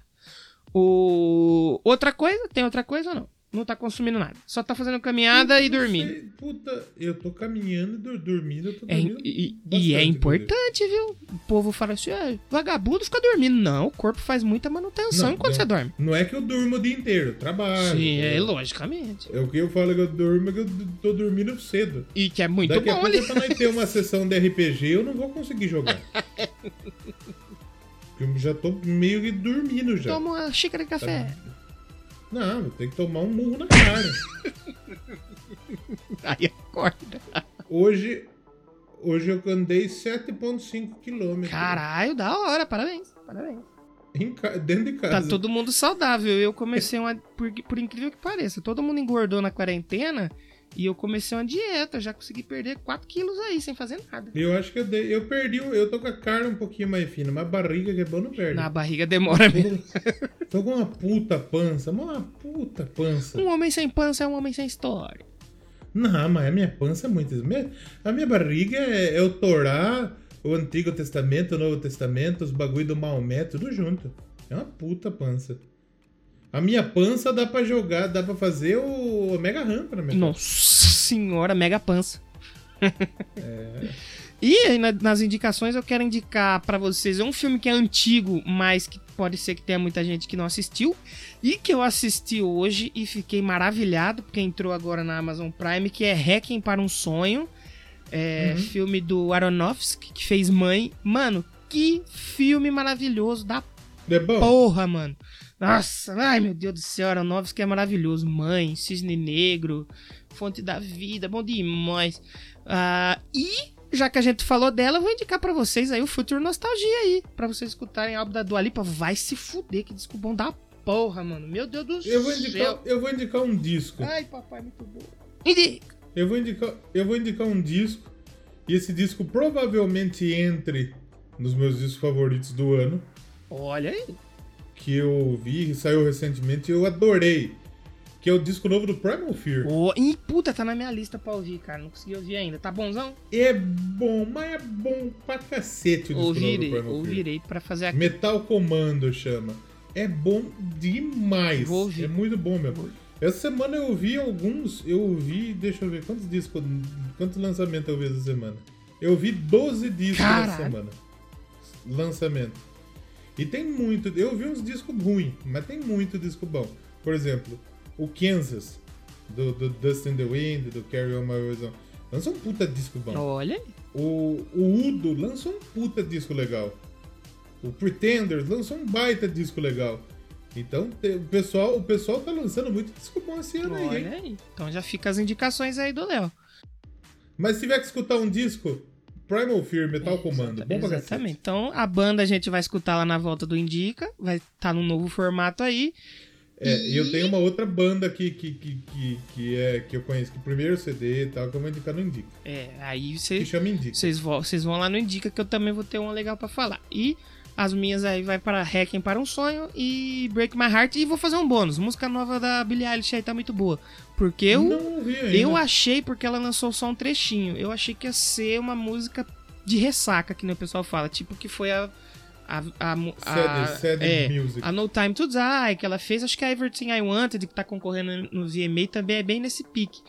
O... Outra coisa? Tem outra coisa ou não? Não tá consumindo nada. Só tá fazendo caminhada e Eu não dormindo. sei, puta, eu tô caminhando e dormindo, eu tô É, dormindo. e, e bastante, é importante, viu? O povo fala assim, ah, vagabundo fica dormindo. Não, o corpo faz muita manutenção Não, enquanto não. você dorme. Não é que eu durmo o dia inteiro, eu trabalho. Sim, é logicamente. É o que eu falo que eu durmo, é que eu tô dormindo cedo. E que é muito Daqui a bom pouco, ali. pra nós ter uma sessão de RPG, eu não vou conseguir jogar. Porque eu já tô meio que dormindo já. Toma uma xícara de café. Não, tem que tomar um murro na cara. Aí acorda. Hoje, hoje eu andei 7,5 quilômetros. Caralho, da hora, parabéns. Parabéns. Ca- Dentro de Tá casa. todo mundo saudável. Eu comecei uma. Por, por incrível que pareça, todo mundo engordou na quarentena e eu comecei uma dieta. Já consegui perder 4 quilos aí, sem fazer nada. Eu acho que eu, dei, eu perdi. Eu tô com a carne um pouquinho mais fina, mas a barriga que é bom não perde. Na barriga demora mesmo. Tô com uma puta pança, uma puta pança. Um homem sem pança é um homem sem história. Não, mas a minha pança é muito. A minha barriga é, é o Torá, o Antigo Testamento, o Novo Testamento, os bagulho do Maomé, tudo junto. É uma puta pança. A minha pança dá pra jogar, dá pra fazer o Mega RAM pra mim. Nossa senhora, mega pança. E aí, na- nas indicações, eu quero indicar pra vocês um filme que é antigo, mas que pode ser que tenha muita gente que não assistiu. E que eu assisti hoje e fiquei maravilhado, porque entrou agora na Amazon Prime, que é Hacking para um Sonho. É, Filme do Aronofsky, que fez Mãe. Mano, que filme maravilhoso da É porra, mano. Nossa, ai meu Deus do céu, Aronofsky é maravilhoso. Mãe, Cisne Negro, Fonte da Vida, bom demais. Ah, e já que a gente falou dela, eu vou indicar pra vocês aí o Future Nostalgia aí, pra vocês escutarem a álbum da Dua Lipa. Vai se fuder, que disco bom da porra, mano. Meu Deus do Eu vou céu. indicar, eu vou indicar um disco. Ai, papai, muito bom. Indica. Eu vou indicar, eu vou indicar um disco. E esse disco provavelmente entre nos meus discos favoritos do ano. Olha aí. Que eu que saiu recentemente e eu adorei. Que é o disco novo do Primal Fear. Ô, Ih, puta, tá na minha lista pra ouvir, cara. Não consegui ouvir ainda. Tá bonzão? É bom, mas é bom pra cacete o disco novo do Ouvirei, Primal Fear. ouvirei pra fazer aqui. Metal Commando chama. É bom demais. Vou ouvir. É muito bom, meu. Vou ouvir. Essa semana eu ouvi alguns. Eu ouvi. Deixa eu ver quantos discos. Quantos lançamentos eu ouvi essa semana? Eu ouvi 12 discos Caralho. essa semana. Lançamento. E tem muito. Eu ouvi uns discos ruins, mas tem muito disco bom. Por exemplo, o Kansas, do, do Dust in the Wind, do Carry On My Ways On. Lançou um puta disco bom. Olha aí. O, o Udo lançou um puta disco legal. O Pretenders lançou um baita disco legal. Então te- o pessoal, o pessoal tá lançando muito disco bom esse ano aí, hein? Olha aí. Então já fica as indicações aí do Léo. Mas se tiver que escutar um disco, Primal Fear, Metal Comando. Bom pra. Exatamente. Então a banda a gente vai escutar lá na volta do Indica. Vai estar num novo formato aí. É, e eu tenho uma outra banda aqui que, que, que, que é, que eu conheço, que o primeiro CD e tal, que eu vou indicar no Indica. É, aí Que vocês chama Indica. vocês vão, vocês vão lá no Indica que eu também vou ter uma legal pra falar. E as minhas aí vai para Hacking para um Sonho e Break My Heart. E vou fazer um bônus. Música nova da Billie Eilish aí tá muito boa. Porque eu, eu achei, porque ela lançou só um trechinho, eu achei que ia ser uma música de ressaca, que nem o pessoal fala. Tipo que foi a. A, a, a, Sad- sad é, music. a No Time to Die, que ela fez, acho que a Everything I Wanted, que tá concorrendo no VMA, também é bem nesse pique.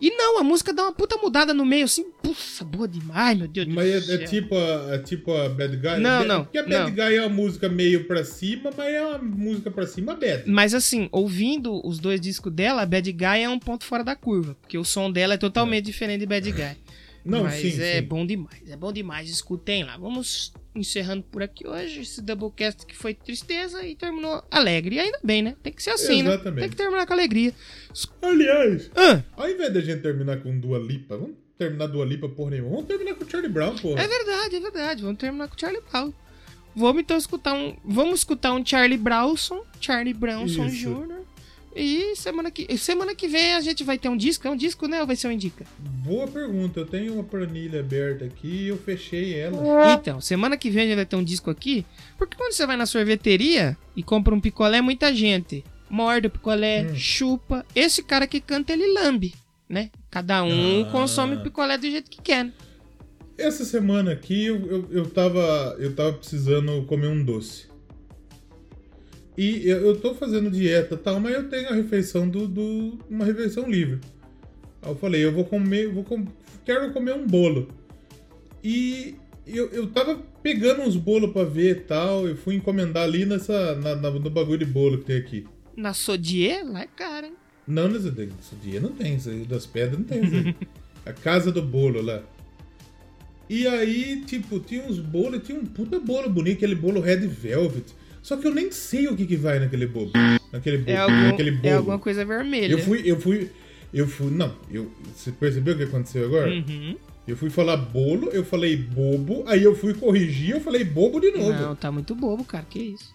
E não, a música dá uma puta mudada no meio, assim, puxa, boa demais, meu Deus do Mas é, céu. é tipo a, é tipo a Bad Guy? Não, não, Porque a Bad não. Guy é uma música meio pra cima, mas é uma música pra cima bad. Mas assim, ouvindo os dois discos dela, Bad Guy é um ponto fora da curva, porque o som dela é totalmente diferente de Bad Guy. Não, Mas sim, é sim. bom demais, é bom demais, escutem lá. Vamos encerrando por aqui hoje esse Doublecast que foi tristeza e terminou alegre. E ainda bem, né? Tem que ser assim, né? Exatamente. Tem que terminar com alegria. Aliás, Ah, ao invés da gente terminar com Dua Lipa, vamos terminar Dua Lipa porra nenhuma. Vamos terminar com Charlie Brown, porra. é verdade, é verdade. Vamos terminar com Charlie Brown. Vamos então escutar um. Vamos escutar um Charlie Brownson, Charlie Brownson Isso. Jr. E semana que, semana que vem a gente vai ter um disco. É um disco, né? Ou vai ser um indica? Boa pergunta. Eu tenho uma planilha aberta aqui e eu fechei ela. Então, semana que vem a gente vai ter um disco aqui. Porque quando você vai na sorveteria e compra um picolé, muita gente morde o picolé, Hum. chupa. Esse cara que canta, ele lambe, né? Cada um Ah. consome o picolé do jeito que quer. Essa semana aqui eu, eu, eu, tava, eu tava precisando comer um doce. E eu, eu tô fazendo dieta e tal, mas eu tenho a refeição do, do. uma refeição livre. Aí eu falei, eu vou comer. Vou com, quero comer um bolo. E eu, eu tava pegando uns bolos pra ver e tal. Eu fui encomendar ali nessa. Na, na- no bagulho de bolo que tem aqui. Na Sodier, lá é caro, hein? Não, nesse, nesse dia não tem isso aí, das pedras não tem isso aí. A casa do bolo lá. E aí, tipo, tinha uns bolos, tinha um puta bolo bonito, aquele bolo red velvet. Só que eu nem sei o que que vai naquele bolo. Naquele bolo. É, algum, naquele bolo. é alguma coisa vermelha. Eu fui, eu fui, eu fui, não, eu, você percebeu o que aconteceu agora? Uhum. Eu fui falar bolo, eu falei bobo, aí eu fui corrigir, eu falei bobo de novo. Não, tá muito bobo, cara. Que isso?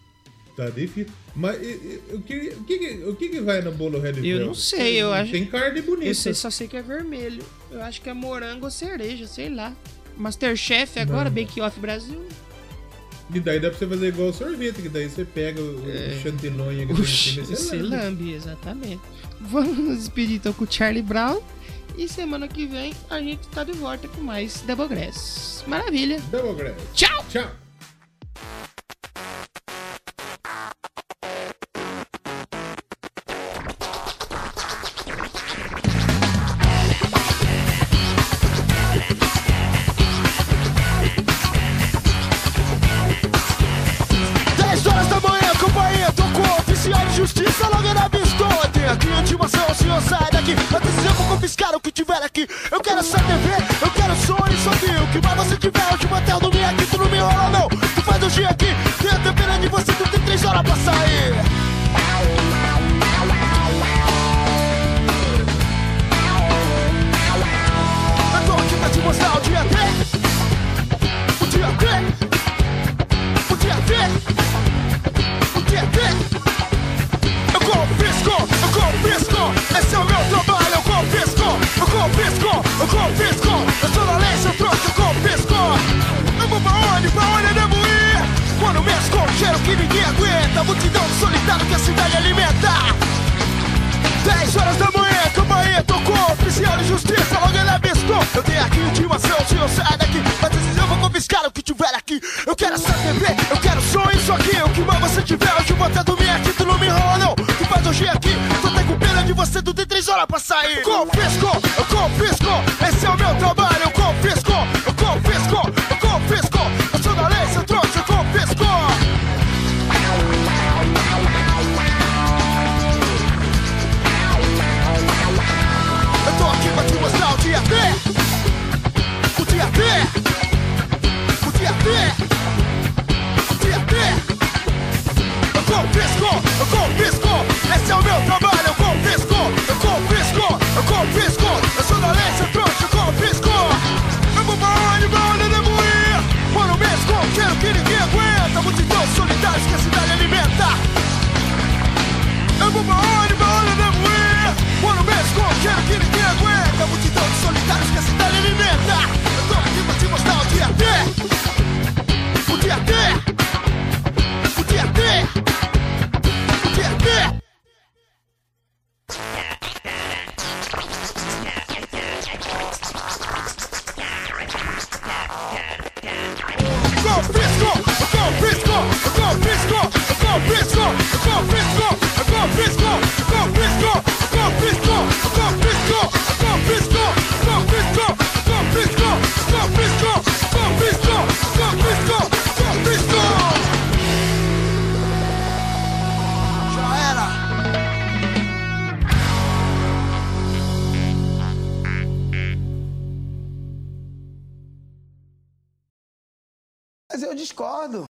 Tá difícil. Mas e- e- eu queria- o que, que- o que que vai no bolo red velvet? Eu não sei, eu acho- Tem carne bonita. Eu sei, só sei que é vermelho. Eu acho que é morango ou cereja, sei lá. Masterchef agora, Não. Bake Off Brasil. E daí dá pra você fazer igual sorvete, que daí você pega o, o chantilly que tem e você lambe. exatamente. Vamos nos despedir então com o Charlie Brown. E semana que vem a gente tá de volta com mais Doublegrass. Maravilha. Double grass. Tchau! Tchau! Aqui. Eu quero essa TV, eu quero só vi O que mais você tiver, eu te manter no minha aqui Tu não me enrola não, tu faz o dia aqui Tem a TV de você, tu tem três horas pra sair